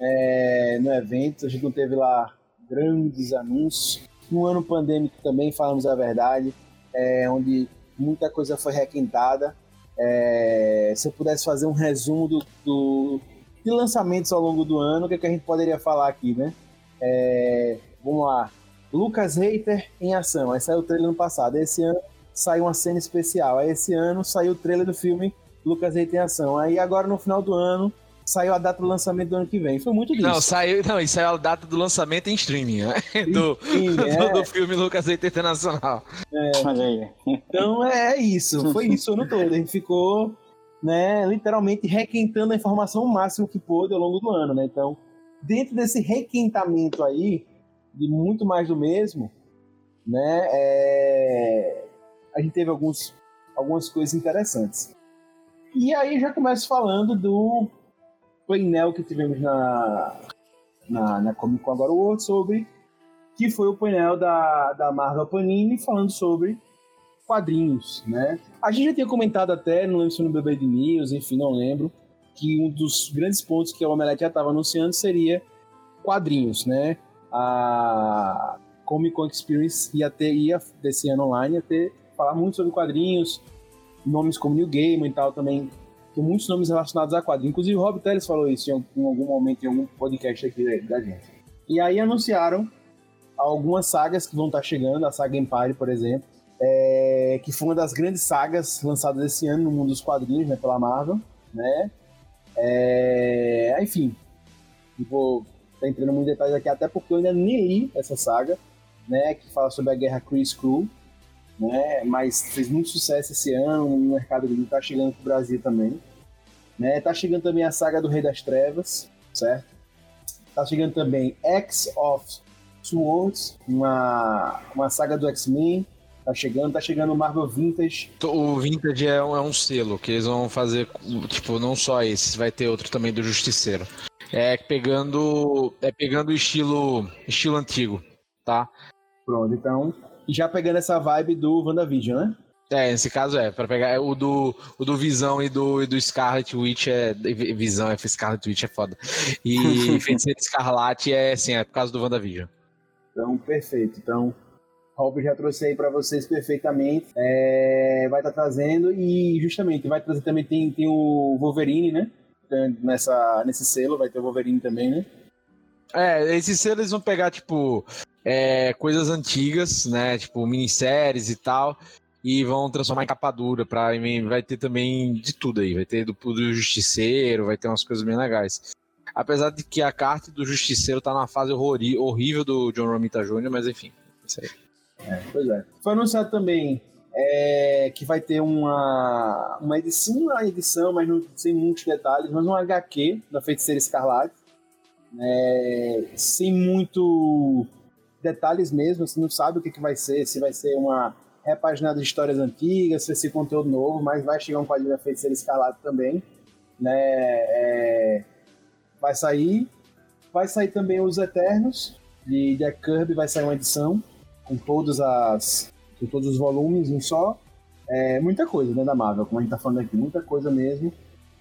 é, no evento. A gente não teve lá grandes anúncios. No ano pandêmico também, falamos a verdade, é, onde muita coisa foi requentada. É, se eu pudesse fazer um resumo do, do, de lançamentos ao longo do ano, o que, é que a gente poderia falar aqui, né? É, vamos lá. Lucas Reiter em ação. Aí saiu o trailer no passado. Esse ano saiu uma cena especial. Esse ano saiu o trailer do filme Lucas Reiter em ação. Aí agora no final do ano saiu a data do lançamento do ano que vem. Foi muito disso. Não, saiu, não, e saiu a data do lançamento em streaming, né? Do, do, é. do, filme Lucas Reiter Internacional. É. Então é isso, foi isso o ano todo. A gente ficou, né, literalmente requentando a informação o máximo que pôde ao longo do ano, né? Então, dentro desse requentamento aí, de muito mais do mesmo, né, é... a gente teve alguns, algumas coisas interessantes. E aí já começo falando do painel que tivemos na, na, na Comic Con agora World sobre que foi o painel da, da Marvel Panini falando sobre quadrinhos, né? A gente já tinha comentado até, não lembro se no BB de News, enfim, não lembro, que um dos grandes pontos que a Omelete já estava anunciando seria quadrinhos, né? A Comic Con Experience ia ter, ia, desse ano online, ia ter, falar muito sobre quadrinhos, nomes como New Game e tal também Tem muitos nomes relacionados a quadrinhos. Inclusive o Rob Teles falou isso em algum, momento, em algum podcast aqui da gente. E aí anunciaram algumas sagas que vão estar chegando, a saga Empire, por exemplo, é, que foi uma das grandes sagas lançadas esse ano no mundo dos quadrinhos, né, pela Marvel, né? É, enfim, vou estar entrando muito detalhes aqui, até porque eu ainda nem li essa saga, né, que fala sobre a guerra Chris Crew, né, mas fez muito sucesso esse ano no mercado que está chegando para o Brasil também. Né, tá chegando também a saga do Rei das Trevas, certo? Tá chegando também X of Swords, uma, uma saga do X-Men, Tá chegando, tá chegando o Marvel Vintage. O Vintage é um, é um selo que eles vão fazer, tipo, não só esse, vai ter outro também do Justiceiro. É pegando, é pegando o estilo, estilo antigo, tá? Pronto, então, já pegando essa vibe do WandaVision, né? É, nesse caso é, para pegar o do, o do Visão e do, e do Scarlet Witch é. Visão é Scarlet Witch é foda. E Feiticeiro Escarlate é assim, é por causa do WandaVision. Então, perfeito. Então, Rob já trouxe aí para vocês perfeitamente. É, vai estar tá trazendo e justamente vai trazer também tem, tem o Wolverine, né? Nessa, nesse selo vai ter o Wolverine também, né? É, esses selos eles vão pegar, tipo, é, coisas antigas, né? Tipo, minisséries e tal. E vão transformar em capa dura. Pra, vai ter também de tudo aí. Vai ter do, do Justiceiro, vai ter umas coisas bem legais. Apesar de que a carta do Justiceiro tá na fase horrível do John Romita Jr., mas enfim, isso aí. É, pois é. Foi anunciado também é, que vai ter uma, uma edição, uma edição, mas não sem muitos detalhes, mas um HQ da Feiticeira Escarlate. É, sem muito detalhes mesmo, você não sabe o que, que vai ser, se vai ser uma repaginada de histórias antigas, se vai ser conteúdo novo, mas vai chegar um quadrinho da Feiticeira Escarlate também. Né? É, vai sair. Vai sair também Os Eternos, de Jack Kirby, vai sair uma edição com todas as com todos os volumes em só. É muita coisa né, da Marvel, como a gente tá falando aqui, muita coisa mesmo.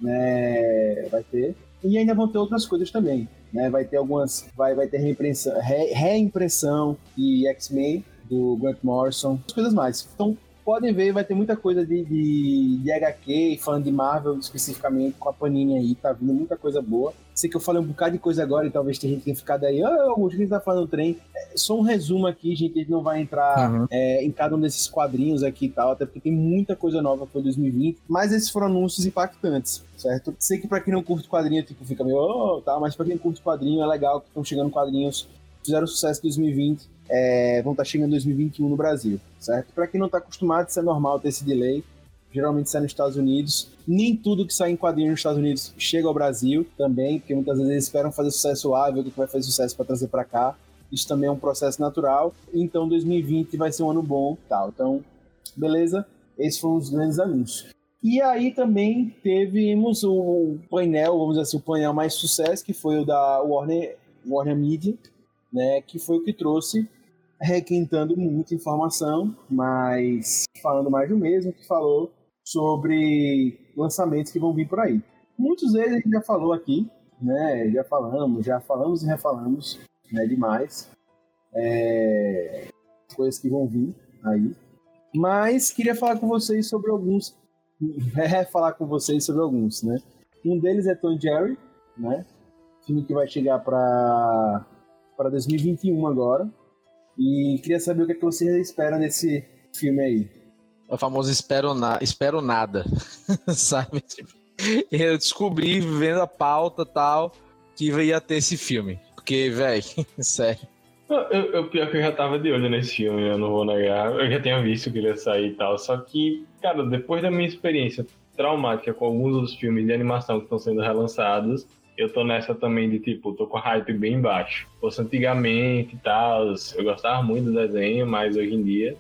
Né, vai ter. E ainda vão ter outras coisas também. Né? Vai ter algumas. Vai, vai ter reimpressão, re, reimpressão de X-Men do Grant Morrison, coisas mais. Então, podem ver, vai ter muita coisa de, de, de HQ, falando de Marvel especificamente, com a Panini aí, tá vindo muita coisa boa. Sei que eu falei um bocado de coisa agora e talvez tenha gente que tenha ficado aí, ah, oh, o que tá falando do trem. É só um resumo aqui, gente, a gente não vai entrar uhum. é, em cada um desses quadrinhos aqui e tal, até porque tem muita coisa nova para 2020, mas esses foram anúncios impactantes, certo? Sei que para quem não curte quadrinho, tipo, fica meio, oh, tá, mas para quem curte quadrinho é legal que estão chegando quadrinhos, fizeram sucesso em 2020 é, vão estar tá chegando em 2021 no Brasil, certo? Para quem não está acostumado, isso é normal ter esse delay. Geralmente sai nos Estados Unidos. Nem tudo que sai em quadrinhos nos Estados Unidos chega ao Brasil também, porque muitas vezes eles esperam fazer sucesso lá, ver o que vai fazer sucesso para trazer para cá. Isso também é um processo natural. Então 2020 vai ser um ano bom, tal. Então, beleza? Esses foram os grandes anúncios. E aí também tivemos o painel, vamos dizer assim, o painel mais sucesso, que foi o da Warner, Warner Media, né, que foi o que trouxe requintando muita informação, mas falando mais do mesmo, que falou sobre lançamentos que vão vir por aí. Muitos deles a gente já falou aqui, né? Já falamos, já falamos e refalamos, né? Demais. É... Coisas que vão vir aí. Mas queria falar com vocês sobre alguns. É, falar com vocês sobre alguns, né? Um deles é Tom Jerry, né? Filme que vai chegar para para 2021 agora. E queria saber o que, é que você espera desse filme aí. O famoso espero, na... espero nada, sabe? Tipo, eu descobri, vendo a pauta tal, que ia ter esse filme. Porque, velho, sério. Eu, eu, pior que eu já tava de olho nesse filme, eu não vou negar. Eu já tinha visto que ele ia sair e tal. Só que, cara, depois da minha experiência traumática com alguns dos filmes de animação que estão sendo relançados, eu tô nessa também de tipo, tô com a hype bem baixo. Fosse antigamente e tal, eu gostava muito do desenho, mas hoje em dia.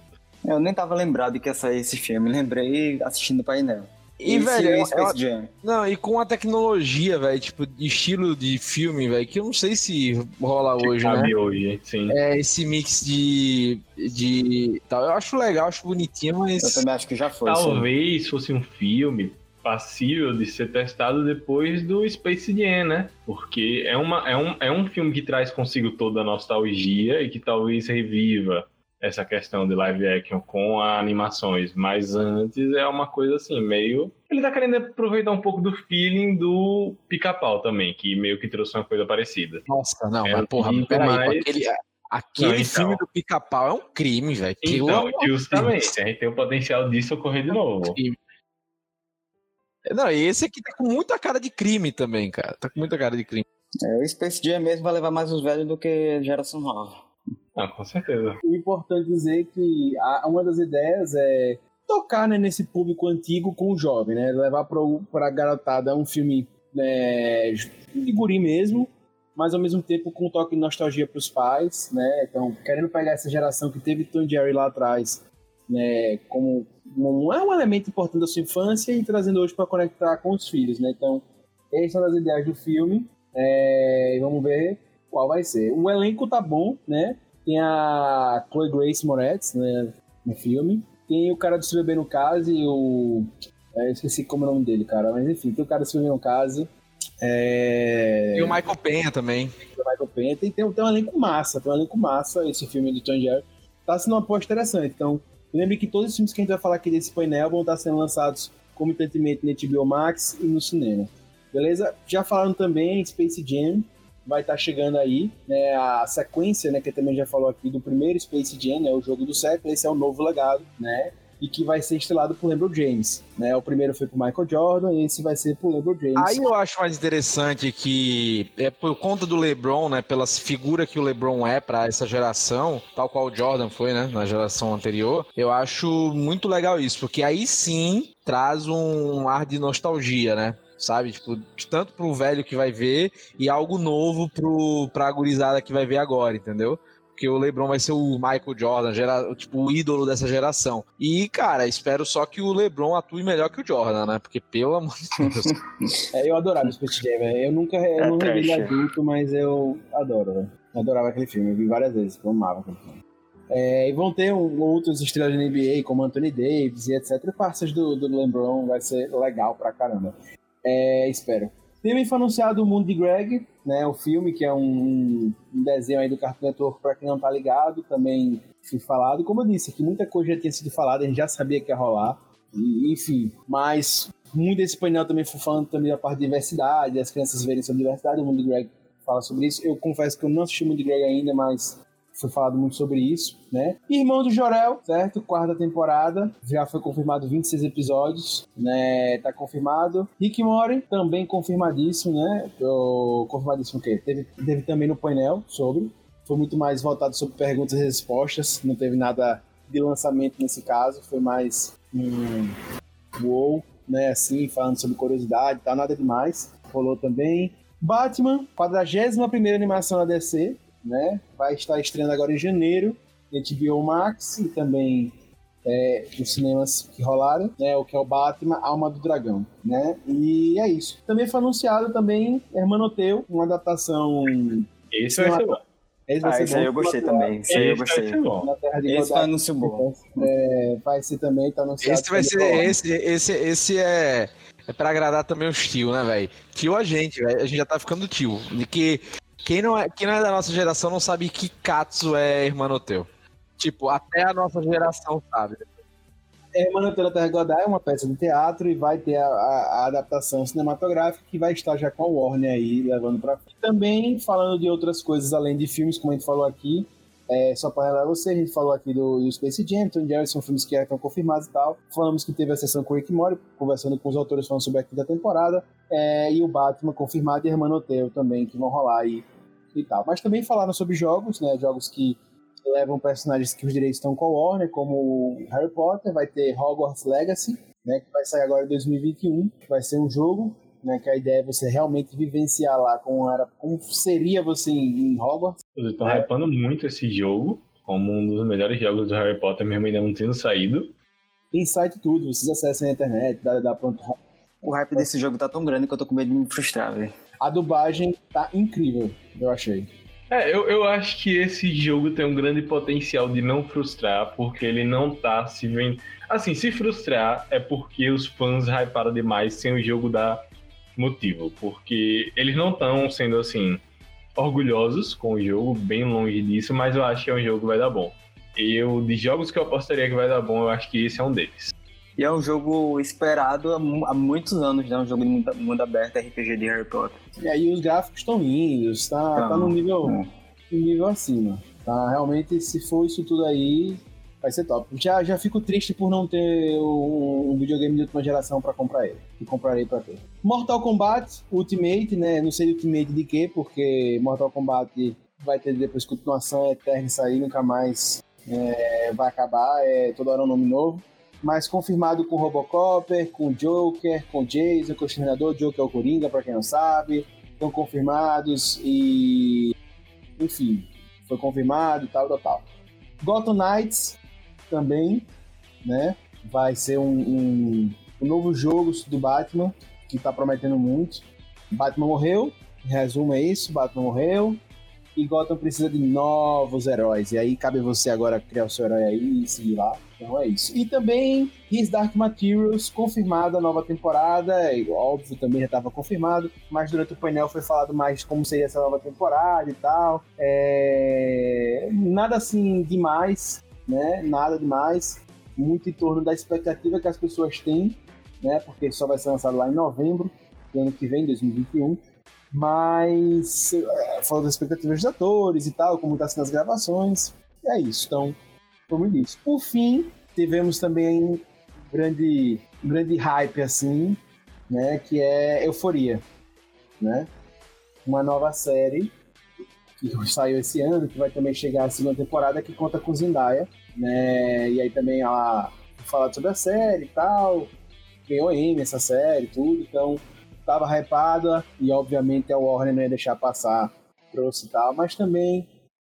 Eu nem tava lembrado que ia sair esse filme, lembrei assistindo o painel. E, e velho, é, Space é, Jam. Não, e com a tecnologia, velho, tipo, estilo de filme, velho, que eu não sei se rola que hoje, cabe né? hoje, sim. É, esse mix de, de tal. Eu acho legal, acho bonitinho, mas... Eu também acho que já foi, Talvez sim. fosse um filme passível de ser testado depois do Space Jam, né? Porque é, uma, é, um, é um filme que traz consigo toda a nostalgia e que talvez reviva essa questão de live action com animações, mas antes é uma coisa assim, meio. Ele tá querendo aproveitar um pouco do feeling do pica-pau também, que meio que trouxe uma coisa parecida. Nossa, não, É mas porra, peraí, mais- aquele, aquele Não, então. filme do pica-pau é um crime, velho. Então, é um justamente, a gente tem o potencial disso ocorrer de novo. crime. Não, e esse aqui tá com muita cara de crime também, cara. Tá com muita cara de crime. É, o Space Jam mesmo vai levar mais os velhos do que a geração nova. Ah, com certeza. O importante dizer que a- uma das ideias é tocar né, nesse público antigo com o jovem, né? Levar para a garotada um filme né, de guri mesmo, mas ao mesmo tempo com um toque de nostalgia para os pais, né? Então, querendo pegar essa geração que teve Tom Jerry lá atrás, né? Como um, é um elemento importante da sua infância e trazendo hoje para conectar com os filhos, né? Então, essas são as ideias do filme. É, e vamos ver qual vai ser. O elenco tá bom, né? Tem a Chloe Grace Moretz, né, no filme. Tem o cara do Se Beber no Caso e o... é, eu esqueci como é o nome dele, cara. Mas enfim, tem o cara do Se Beber no Caso. É... E o Michael Penha também. o Michael Penha. Tem, tem, um- tem um elenco massa, tem um elenco massa esse filme do Tom Jerry. Tá sendo uma aposta interessante. Então, lembre que todos os filmes que a gente vai falar aqui desse painel vão estar sendo lançados comitantemente na HBO Max e no cinema. Beleza? Já falaram também Space Jam, vai estar chegando aí, né, a sequência, né, que também já falou aqui, do primeiro Space Jam, né, o jogo do século, esse é o novo legado, né, e que vai ser estrelado por LeBron James, né, o primeiro foi por Michael Jordan, e esse vai ser por LeBron James. Aí eu acho mais interessante que é por conta do LeBron, né, pela figura que o LeBron é pra essa geração, tal qual o Jordan foi, né, na geração anterior. Eu acho muito legal isso, porque aí sim traz um ar de nostalgia, né? Sabe, tipo, tanto pro velho que vai ver e algo novo pro, pra gurizada que vai ver agora, entendeu? Porque o LeBron vai ser o Michael Jordan, gera, tipo, o ídolo dessa geração. E, cara, espero só que o LeBron atue melhor que o Jordan, né? Porque, pelo amor de Deus. É, eu adorava Space Jam, velho. Eu nunca eu É não revi ele adulto, mas eu adoro, velho. Eu adorava aquele filme, eu vi várias vezes, eu amava aquele filme. É, e vão ter um, outros estrelas da NBA, como Anthony Davis e etc. Parças do, do LeBron, vai ser legal pra caramba. É, espero. Também foi anunciado o Mundo de Greg, né, o filme, que é um, um desenho aí do Cartoon Network, pra quem não tá ligado, também foi falado. Como eu disse, que muita coisa já tinha sido falada, a gente já sabia que ia rolar. E, enfim, mas muito desse painel também foi falando também da parte de diversidade, as crianças verem sobre diversidade, o Mundo de Greg fala sobre isso. Eu confesso que eu não assisti o Mundo de Greg ainda, mas foi falado muito sobre isso, né? Irmão do Jorel, certo? Quarta temporada, já foi confirmado 26 episódios, né? Tá confirmado. Rick Mori, também confirmadíssimo, né? Eu, confirmadíssimo o quê? Teve, teve também no painel sobre. Foi muito mais voltado sobre perguntas e respostas, não teve nada de lançamento nesse caso, foi mais um wow, né? Assim, falando sobre curiosidade, tá? Nada demais. Rolou também. Batman, 41 animação da DC, né? Vai estar estreando agora em janeiro, HBO Max e também é, nos cinemas que rolaram, né? O que é o Batman, Alma do Dragão, né? E é isso. Também foi anunciado também Hermanoteu, uma adaptação. Esse vai ser bom. Esse vai Ah, ser esse aí eu gostei também. Esse aí eu Esse gostei. de Esse foi anúncio bom. É, vai ser também, tá anunciado. Esse vai ser. Esse, esse, esse é. É pra agradar também os tio, né, velho? Tio a gente, velho. A gente já tá ficando tio. De que quem não, é, quem não é da nossa geração não sabe que Katsu é Hermanoteu. Tipo, até a nossa geração sabe. Hermanoteu da Terra de Godard é uma peça de teatro e vai ter a, a- a adaptação cinematográfica que vai estar já com a Warner aí, levando pra frente. Também falando de outras coisas além de filmes, como a gente falou aqui, é, só para relembrar você, a gente falou aqui do, do Space Jam, Tom Jerry, são filmes que já estão confirmados e tal. Falamos que teve a sessão com o Rick Mori, conversando com os autores falando sobre a quinta temporada, é, e o Batman confirmado e Hermanoteu também, que vão rolar aí e tal. Mas também falaram sobre jogos, né, jogos que levam personagens que os direitos estão com a Warner, como Harry Potter, vai ter Hogwarts Legacy, né, que vai sair agora em 2021, que vai ser um jogo, né, que a ideia é você realmente vivenciar lá como, era, como seria você em, em Hogwarts. Eu tô hypando muito esse jogo, como um dos melhores jogos do Harry Potter, mesmo ainda não tendo saído. Tem site tudo, vocês acessam a internet, dá, dá pronto. O hype desse jogo tá tão grande que eu tô com medo de me frustrar, velho. A dublagem tá incrível, eu achei. É, eu, eu acho que esse jogo tem um grande potencial de não frustrar, porque ele não tá se vendo. Assim, se frustrar é porque os fãs hyparam demais sem o jogo dar motivo. Porque eles não estão sendo assim orgulhosos com o jogo, bem longe disso, mas eu acho que é um jogo que vai dar bom. Eu, de jogos que eu apostaria que vai dar bom, eu acho que esse é um deles. E é um jogo esperado há, mu- há muitos anos, né? Um jogo de mundo, mundo aberto, RPG de Harry Potter. E aí os gráficos estão lindos, tá, Tá. tá no nível, É. no nível acima. Tá? Realmente, se for isso tudo aí, vai ser top. Já, já fico triste por não ter um, um videogame de última geração pra comprar ele. E comprarei pra ter. Mortal Kombat Ultimate, né? Não sei Ultimate de quê, porque Mortal Kombat vai ter depois continuação eterna isso aí, nunca mais é, vai acabar. É toda hora um nome novo. Mas confirmado com Robocop, com Joker, com Jason, com o Exterminador, Joker é o Coringa, pra quem não sabe. Estão confirmados e. Enfim, foi confirmado e tal, tal, tal. Gotham Knights também, né? Vai ser um, um, um novo jogo do Batman, que tá prometendo muito. Batman morreu, resumo é isso, Batman morreu. E Gotham precisa de novos heróis. E aí cabe você agora criar o seu herói aí e seguir lá. Então é isso. E também His Dark Materials, confirmada a nova temporada. E, óbvio, também já estava confirmado. Mas durante o painel foi falado mais como seria essa nova temporada e tal. É... Nada assim demais, né? Nada demais. Muito em torno da expectativa que as pessoas têm, né? Porque só vai ser lançado lá em novembro do ano que vem, 2021 mas é, falando das expectativas dos atores e tal, como está sendo as gravações, é isso. Então, como eu disse. Por fim, tivemos também um grande, grande hype, assim, né, que é Euforia, né? Uma nova série que saiu esse ano, que vai também chegar a segunda temporada, que conta com Zendaya, né? E aí também ela fala sobre a série e tal, ganhou M essa série tudo, então tava hypada e obviamente a Warner não ia deixar passar, trouxe e tal, mas também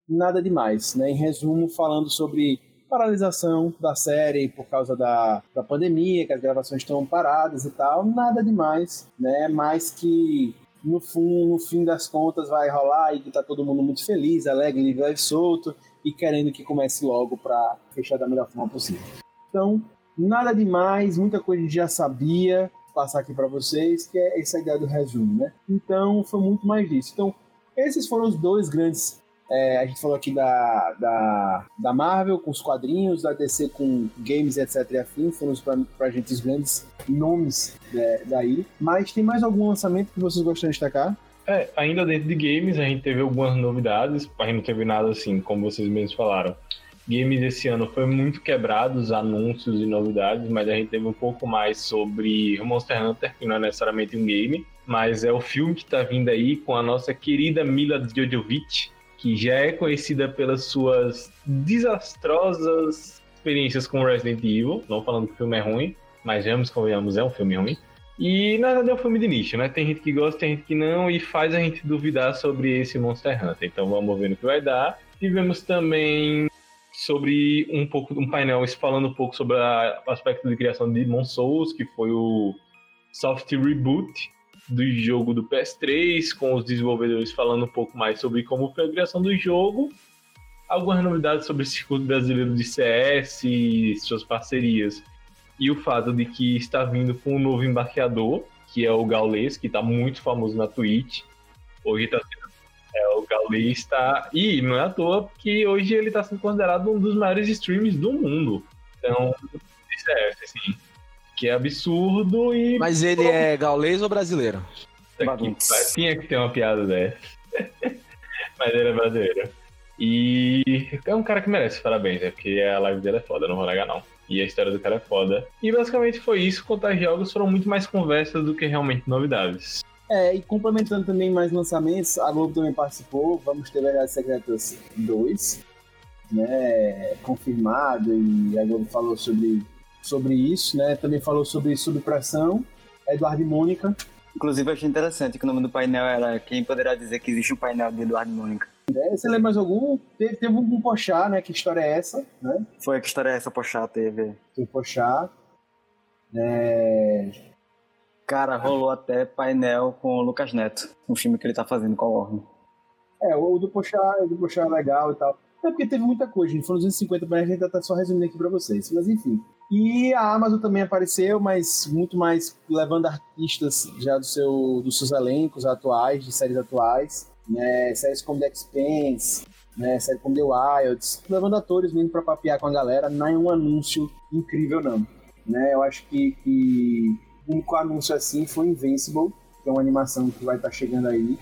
nada demais, né? Em resumo, falando sobre paralisação da série por causa da, da pandemia, que as gravações estão paradas e tal, nada demais, né? Mas que no fim, no fim das contas vai rolar e tá todo mundo muito feliz, alegre, livre e solto e querendo que comece logo para fechar da melhor forma possível. Então, nada demais, muita coisa a gente já sabia, passar aqui para vocês, que é essa ideia do resumo, né? Então, foi muito mais disso. Então, esses foram os dois grandes. É, a gente falou aqui da, da, da Marvel com os quadrinhos, da DC com games, etc. e afim, foram para pra gente os grandes nomes é, daí. Mas tem mais algum lançamento que vocês gostariam de destacar? É, ainda dentro de games, a gente teve algumas novidades, a gente não teve nada assim, como vocês mesmos falaram. Games esse ano foi muito quebrado, os anúncios e novidades, mas a gente teve um pouco mais sobre Monster Hunter, que não é necessariamente um game, mas é o filme que tá vindo aí com a nossa querida Mila Djojovic, que já é conhecida pelas suas desastrosas experiências com Resident Evil, não falando que o filme é ruim, mas vamos convenhamos, é um filme ruim. E na verdade é um filme de nicho, né? Tem gente que gosta, tem gente que não, e faz a gente duvidar sobre esse Monster Hunter. Então vamos ver no que vai dar. Tivemos também sobre um pouco um painel falando um pouco sobre o aspecto de criação de Demon Souls, que foi o soft reboot do jogo do PS3, com os desenvolvedores falando um pouco mais sobre como foi a criação do jogo. Algumas novidades sobre o circuito brasileiro de CS e suas parcerias e o fato de que está vindo com um novo embarqueador, que é o Gaules, que está muito famoso na Twitch. Hoje está. É, o Gaules está. E não é à toa que hoje ele está sendo considerado um dos maiores streams do mundo. Então, isso é assim. Que é absurdo e. Mas ele é gaulês ou brasileiro? Pariu. Tinha que ter uma piada dessa. Mas ele é brasileiro. E é um cara que merece parabéns, é porque a live dele é foda, não vou negar não. E a história do cara é foda. E basicamente foi isso. Aos jogos, foram muito mais conversas do que realmente novidades. É, e complementando também mais lançamentos, a Globo também participou. Vamos ter Verdades Secretas 2, né? Confirmado, e a Globo falou sobre, sobre isso, né? Também falou sobre subpressão. Eduardo e Mônica. Inclusive, eu achei interessante que o nome do painel era Quem Poderá Dizer que Existe um Painel de Eduardo e Mônica. É, você lembra mais algum? Teve, teve um Pochá, né? Que história é essa, né? Foi que história é essa, Pochá teve? Tem Pochá. É, Cara, rolou até painel com o Lucas Neto, um filme que ele tá fazendo com a Warner. É, o do Pochá, o do Pochá é legal e tal. É porque teve muita coisa, gente. Foram 250, mas a gente tá só resumindo aqui pra vocês. Mas enfim. E a Amazon também apareceu, mas muito mais levando artistas já do seu, dos seus elencos atuais, de séries atuais. Né? Séries como The Expanse, né? Série como The Wilds, levando atores vindo pra papear com a galera, não é um anúncio incrível, não. Né? Eu acho que, que o único anúncio assim foi Invincible, que é uma animação que vai estar tá chegando aí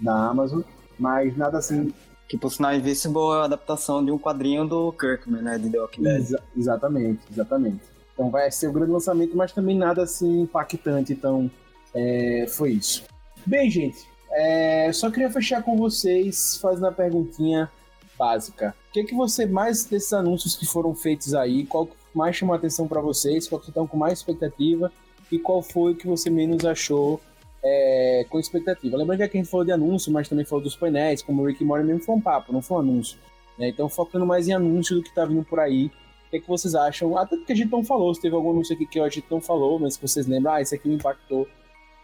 na Amazon, mas nada assim. Que por sinal Invincible é a adaptação de um quadrinho do Kirkman, né? De The Walking Dead. Exa exatamente, exatamente. Então vai ser o grande lançamento, mas também nada assim impactante, então é, foi isso. Bem, gente, é, só queria fechar com vocês fazendo a perguntinha básica. O que, é que você mais desses anúncios que foram feitos aí, qual mais chamou a atenção para vocês, qual que estão com mais expectativa e qual foi o que você menos achou é, com expectativa. Lembrando que aqui a gente falou de anúncio, mas também falou dos painéis, como o Rick Morty mesmo foi um papo, não foi um anúncio. Né? Então focando mais em anúncio do que tá vindo por aí. O que, é que vocês acham? Até que a gente não falou, se teve algum anúncio aqui que a gente não falou, mas que vocês lembram, ah, esse aqui me impactou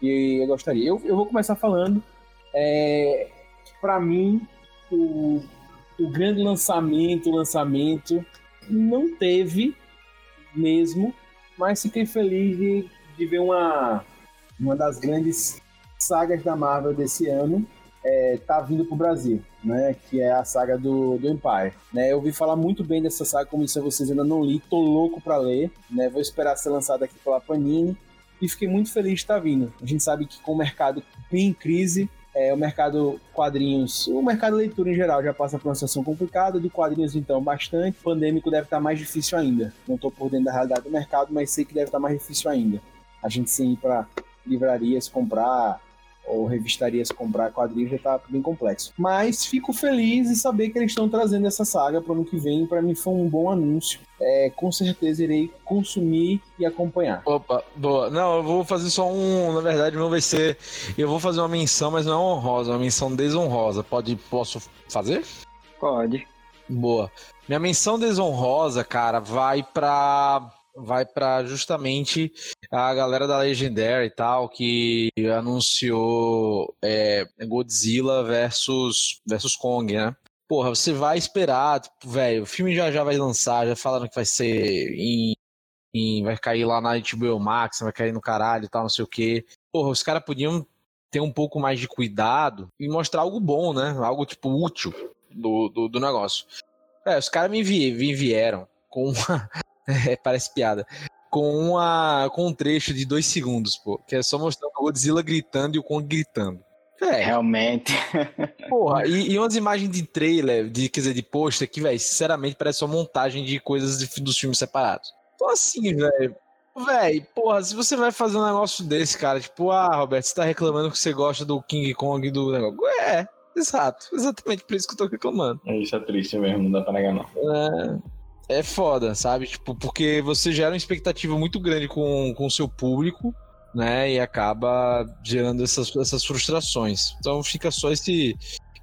e eu gostaria. Eu, eu vou começar falando. É, para mim, o, o grande lançamento, lançamento, não teve mesmo, mas fiquei feliz de, de ver uma, uma das grandes sagas da Marvel desse ano é, tá vindo pro Brasil, né? Que é a saga do, do Empire. Né? Eu ouvi falar muito bem dessa saga, como a vocês, ainda não li, tô louco para ler, né? Vou esperar ser lançado aqui pela Panini e fiquei muito feliz de estar vindo. A gente sabe que com o mercado bem em crise, é, o mercado quadrinhos, o mercado leitura em geral já passa por uma situação complicada, de quadrinhos então bastante, o pandêmico deve estar mais difícil ainda. Não estou por dentro da realidade do mercado, mas sei que deve estar mais difícil ainda. A gente sim ir para livrarias comprar ou revistarias comprar quadrinhos já tá bem complexo. Mas fico feliz em saber que eles estão trazendo essa saga para o ano que vem. Para mim foi um bom anúncio. É, com certeza irei consumir e acompanhar. Opa, boa. Não, eu vou fazer só um. Na verdade, não vai ser. Eu vou fazer uma menção, mas não é honrosa, é uma menção desonrosa. Pode, posso fazer? Pode. Boa. Minha menção desonrosa, cara, vai para vai para justamente a galera da Legendary e tal, que anunciou é, Godzilla versus, versus Kong, né? Porra, você vai esperar, tipo, velho, o filme já já vai lançar, já falaram que vai ser em, em, vai cair lá na HBO Max, vai cair no caralho e tal, não sei o que. Porra, os caras podiam ter um pouco mais de cuidado e mostrar algo bom, né? Algo, tipo, útil do, do, do negócio. É, os caras me, me vieram com uma, parece piada. Com, uma, com um trecho de dois segundos, pô. Que é só mostrando o Godzilla gritando e o Kong gritando. É. Realmente. Porra, e, e umas imagens de trailer, de, quer dizer, de pôster que, velho, sinceramente parece uma montagem de coisas de, dos filmes separados. Então, assim, velho. Véi, porra, se você vai fazer um negócio desse, cara, tipo, ah, Roberto, você tá reclamando que você gosta do King Kong do negócio. É, exato, exatamente por isso que eu tô reclamando. É, isso é triste mesmo, não dá pra negar, não. É é foda, sabe? Tipo, porque você gera uma expectativa muito grande com o seu público, né? E acaba gerando essas, essas frustrações. Então fica só esse,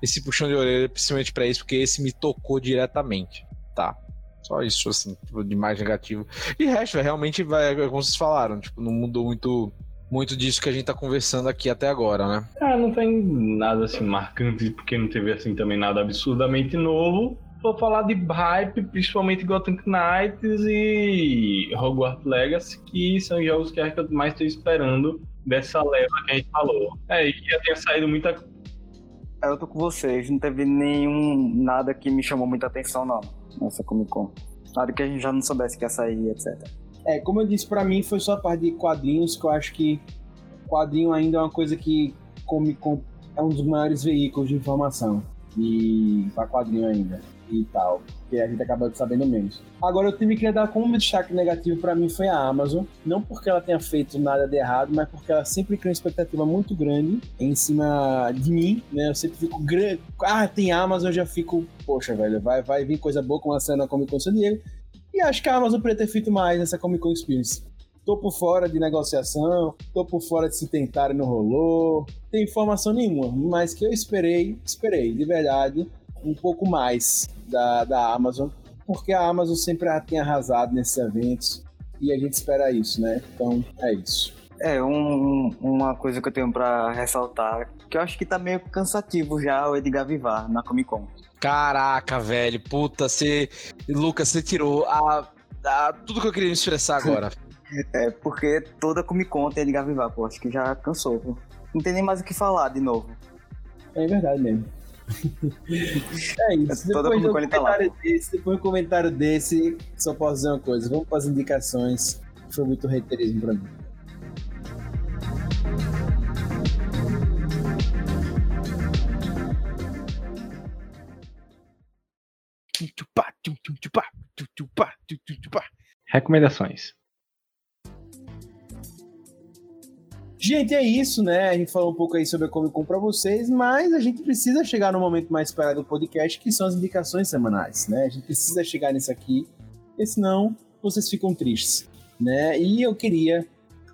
esse puxão de orelha, principalmente para isso, porque esse me tocou diretamente, tá? Só isso, assim, tipo, de mais negativo. E resto, realmente, vai, como vocês falaram, tipo, não mudou muito muito disso que a gente tá conversando aqui até agora, né? Ah, não tem nada assim marcante, porque não teve assim também nada absurdamente novo for falar de hype, principalmente Gotham Knights e Hogwarts Legacy, que são jogos que eu mais estou esperando dessa leva que a gente falou. É, e que já tenha saído muita é, eu tô com vocês, não teve nenhum nada que me chamou muita atenção não nessa Comic Con. Nada que a gente já não soubesse que ia sair, etc. É, como eu disse, para mim foi só a parte de quadrinhos, que eu acho que quadrinho ainda é uma coisa que Comic Con é um dos maiores veículos de informação e para quadrinho ainda e tal, que a gente acaba sabendo menos. Agora, eu também queria dar como destaque negativo para mim foi a Amazon, não porque ela tenha feito nada de errado, mas porque ela sempre cria uma expectativa muito grande em cima de mim, né? Eu sempre fico grande. Ah, tem Amazon, eu já fico, poxa, velho, vai, vai vir coisa boa com a cena Comic Con San Diego. E acho que a Amazon poderia ter feito mais nessa Comic Con Experience. Tô por fora de negociação, tô por fora de se tentar e não rolou. Tem informação nenhuma, mas que eu esperei, esperei, de verdade um pouco mais da, da Amazon, porque a Amazon sempre tem arrasado nesses eventos e a gente espera isso, né? Então é isso. É, um, uma coisa que eu tenho para ressaltar, que eu acho que tá meio cansativo já o Edgar Vivar na Comic Con. Caraca, velho, puta, você. Lucas, você tirou a, a, tudo que eu queria me expressar agora. é, porque toda Comic Con tem Edgar Vivar, pô, acho que já cansou, pô. Não tem nem mais o que falar de novo. É verdade mesmo. é isso. Toda Depois de um tá comentário desse, depois de um comentário desse, só posso dizer uma coisa. Vamos para as indicações. Foi muito reiterismo pra mim. Recomendações. Gente, é isso, né? A gente falou um pouco aí sobre a Comic Con pra vocês, mas a gente precisa chegar no momento mais esperado do podcast, que são as indicações semanais, né? A gente precisa chegar nisso aqui, porque senão vocês ficam tristes, né? E eu queria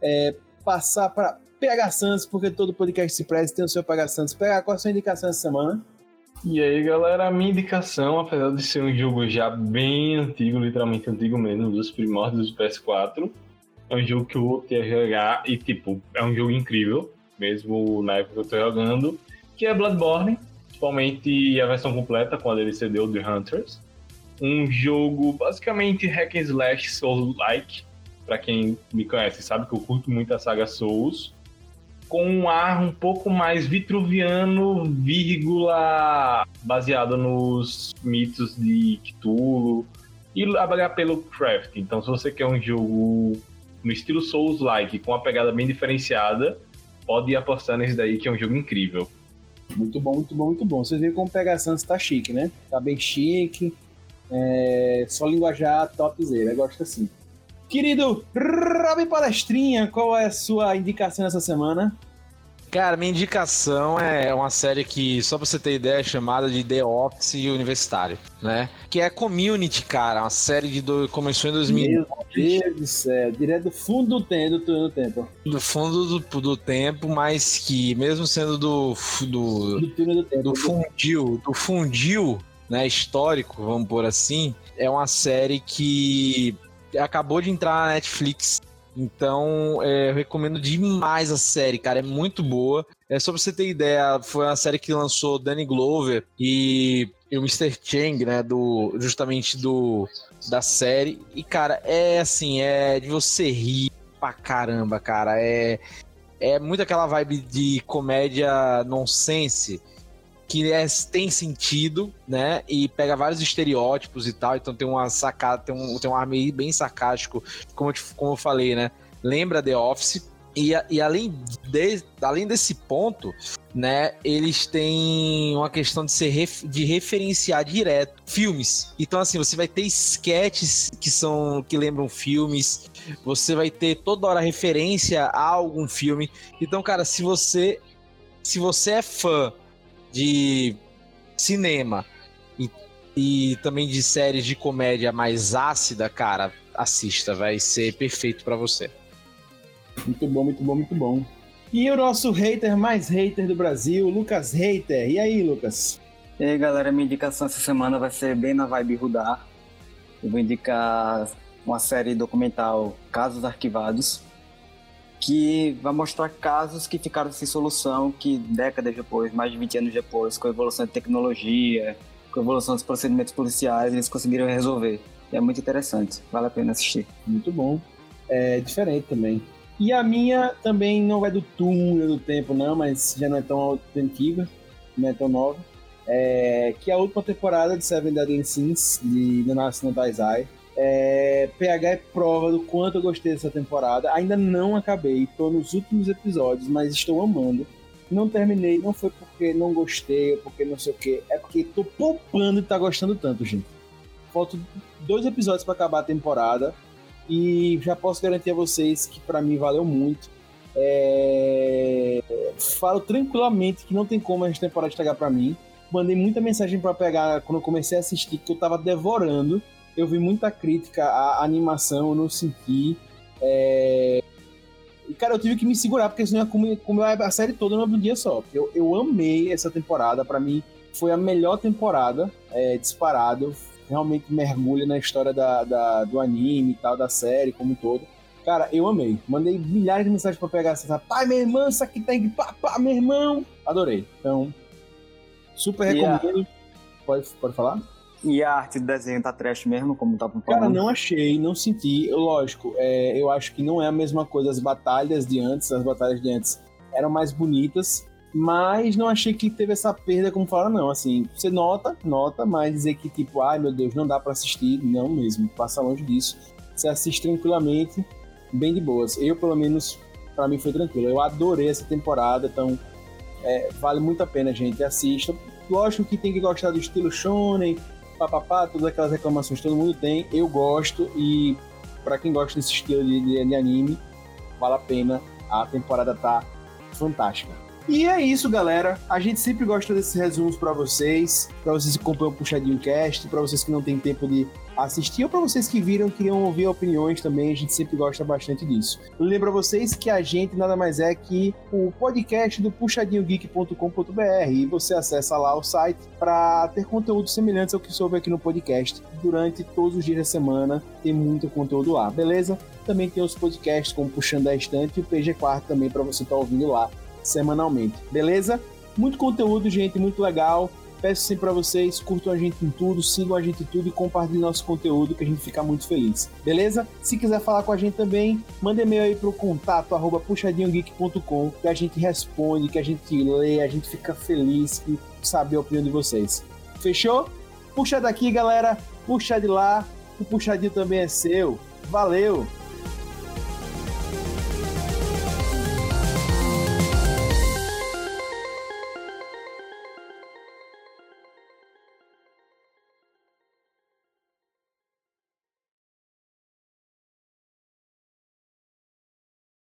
é, passar para PH Santos, porque todo podcast se preza tem o seu PH Santos. PH, qual a sua indicação essa semana? E aí, galera, a minha indicação, apesar de ser um jogo já bem antigo, literalmente antigo mesmo, dos primórdios do PS4, é um jogo que eu voltei a jogar e, tipo, é um jogo incrível, mesmo na época que eu tô jogando, que é Bloodborne, principalmente a versão completa com a DLC de The Hunters. Um jogo basicamente hack and slash Souls-like, pra quem me conhece sabe que eu curto muito a saga Souls, com um ar um pouco mais vitruviano, vírgula, baseado nos mitos de Cthulhu e a pelo craft. Então, se você quer um jogo no estilo Souls-like, com uma pegada bem diferenciada, pode ir apostar nesse daí, que é um jogo incrível. Muito bom, muito bom, muito bom. Vocês viram como o PH Santos tá chique, né? Tá bem chique. É... Só linguajar topzera, eu gosto assim. Querido Robin Palestrinha, qual é a sua indicação essa semana? Cara, minha indicação é uma série que, só pra você ter ideia, é chamada de The Office Universitário, né? Que é Community, cara, uma série de do... começou em 2000. Meu Deus do céu, direto do fundo do tempo, do, tempo. Do fundo do, do tempo, mas que, mesmo sendo do do, do, do, tempo, do fundil, do fundil, né, histórico, vamos por assim, é uma série que acabou de entrar na Netflix então, é, eu recomendo demais a série, cara. É muito boa. É só pra você ter ideia, foi uma série que lançou Danny Glover e, e o Mr. Chang, né? Do, justamente do da série. E, cara, é assim, é de você rir pra caramba, cara. É, é muito aquela vibe de comédia nonsense que é, tem sentido, né? E pega vários estereótipos e tal. Então tem uma sacada, tem um, tem um ar meio bem sarcástico, como eu, como eu falei, né? Lembra The Office. E, e além, de, além desse ponto, né, eles têm uma questão de ser ref, de referenciar direto filmes. Então, assim, você vai ter sketches que são que lembram filmes, você vai ter toda hora referência a algum filme. Então, cara, se você se você é fã de cinema e, e também de séries de comédia mais ácida, cara, assista, vai ser perfeito para você. Muito bom, muito bom, muito bom. E o nosso hater mais hater do Brasil, Lucas Hater. E aí, Lucas? E aí, galera, minha indicação essa semana vai ser bem na vibe Rudar. Eu vou indicar uma série documental Casos Arquivados, que vai mostrar casos que ficaram sem solução, que décadas depois, mais de 20 anos depois, com a evolução da tecnologia, com a evolução dos procedimentos policiais, eles conseguiram resolver. É muito interessante, vale a pena assistir. Muito bom. É diferente também. E a minha também não é do túmulo do tempo, não, mas já não é tão antiga, não é tão nova. É, que é a última temporada de Seven Deadly Sins, de Nanatsu no Taizai. É, PH é prova do quanto eu gostei dessa temporada. Ainda não acabei, tô nos últimos episódios, mas estou amando. Não terminei, não foi porque não gostei, porque não sei o que, é porque tô poupando e tá gostando tanto, gente. Faltam dois episódios para acabar a temporada e já posso garantir a vocês que para mim valeu muito. É... Falo tranquilamente que não tem como essa temporada estragar para mim. Mandei muita mensagem para pegar quando eu comecei a assistir que eu tava devorando eu vi muita crítica à animação, eu não senti. É... E, cara, eu tive que me segurar, porque senão ia comer, comer a série toda num dia só. Eu, eu amei essa temporada, para mim foi a melhor temporada, é, disparado. Realmente mergulha na história da, da, do anime e tal, da série como um todo. Cara, eu amei. Mandei milhares de mensagens pra pegar essa. Pai, minha irmã, isso aqui tem que. Pá, meu irmão. Adorei. Então, super recomendo. Pode, pode falar? E a arte do desenho tá trash mesmo, como tá falando? Cara, não achei, não senti. Lógico, é, eu acho que não é a mesma coisa. As batalhas de antes, as batalhas de antes eram mais bonitas. mas não achei que teve essa perda como falaram, não. Assim, você nota, nota, mas dizer que, tipo, ai meu Deus, não dá para assistir, não mesmo, passa longe disso. Você assiste tranquilamente, bem de boas. Eu, pelo menos, para mim foi tranquilo. Eu adorei essa temporada, então é, vale muito a pena, gente. Assista. Lógico que tem que gostar do estilo shonen, papapá, todas aquelas reclamações que todo mundo tem. Eu gosto e para quem gosta desse estilo de, de, de anime, vale a pena. A temporada tá fantástica. E é isso, galera. A gente sempre gosta desses resumos para vocês, para vocês que acompanham o Puxadinho Cast, para vocês que não têm tempo de assistir ou para vocês que viram queriam ouvir opiniões também, a gente sempre gosta bastante disso. Eu lembro a vocês que a gente nada mais é que o podcast do puxadinhogeek.com.br e você acessa lá o site para ter conteúdo semelhante ao que soube aqui no podcast. Durante todos os dias da semana tem muito conteúdo lá, beleza? Também tem os podcasts como Puxando a Estante e o PG4 também para você estar tá ouvindo lá semanalmente, beleza? Muito conteúdo, gente, muito legal. Peço sempre para vocês, curtam a gente em tudo, sigam a gente em tudo e compartilhem nosso conteúdo que a gente fica muito feliz. Beleza? Se quiser falar com a gente também, manda e-mail aí pro contato arroba puxadinhogeek.com que a gente responde, que a gente lê, a gente fica feliz em saber a opinião de vocês. Fechou? Puxa daqui, galera. Puxa de lá. O puxadinho também é seu. Valeu!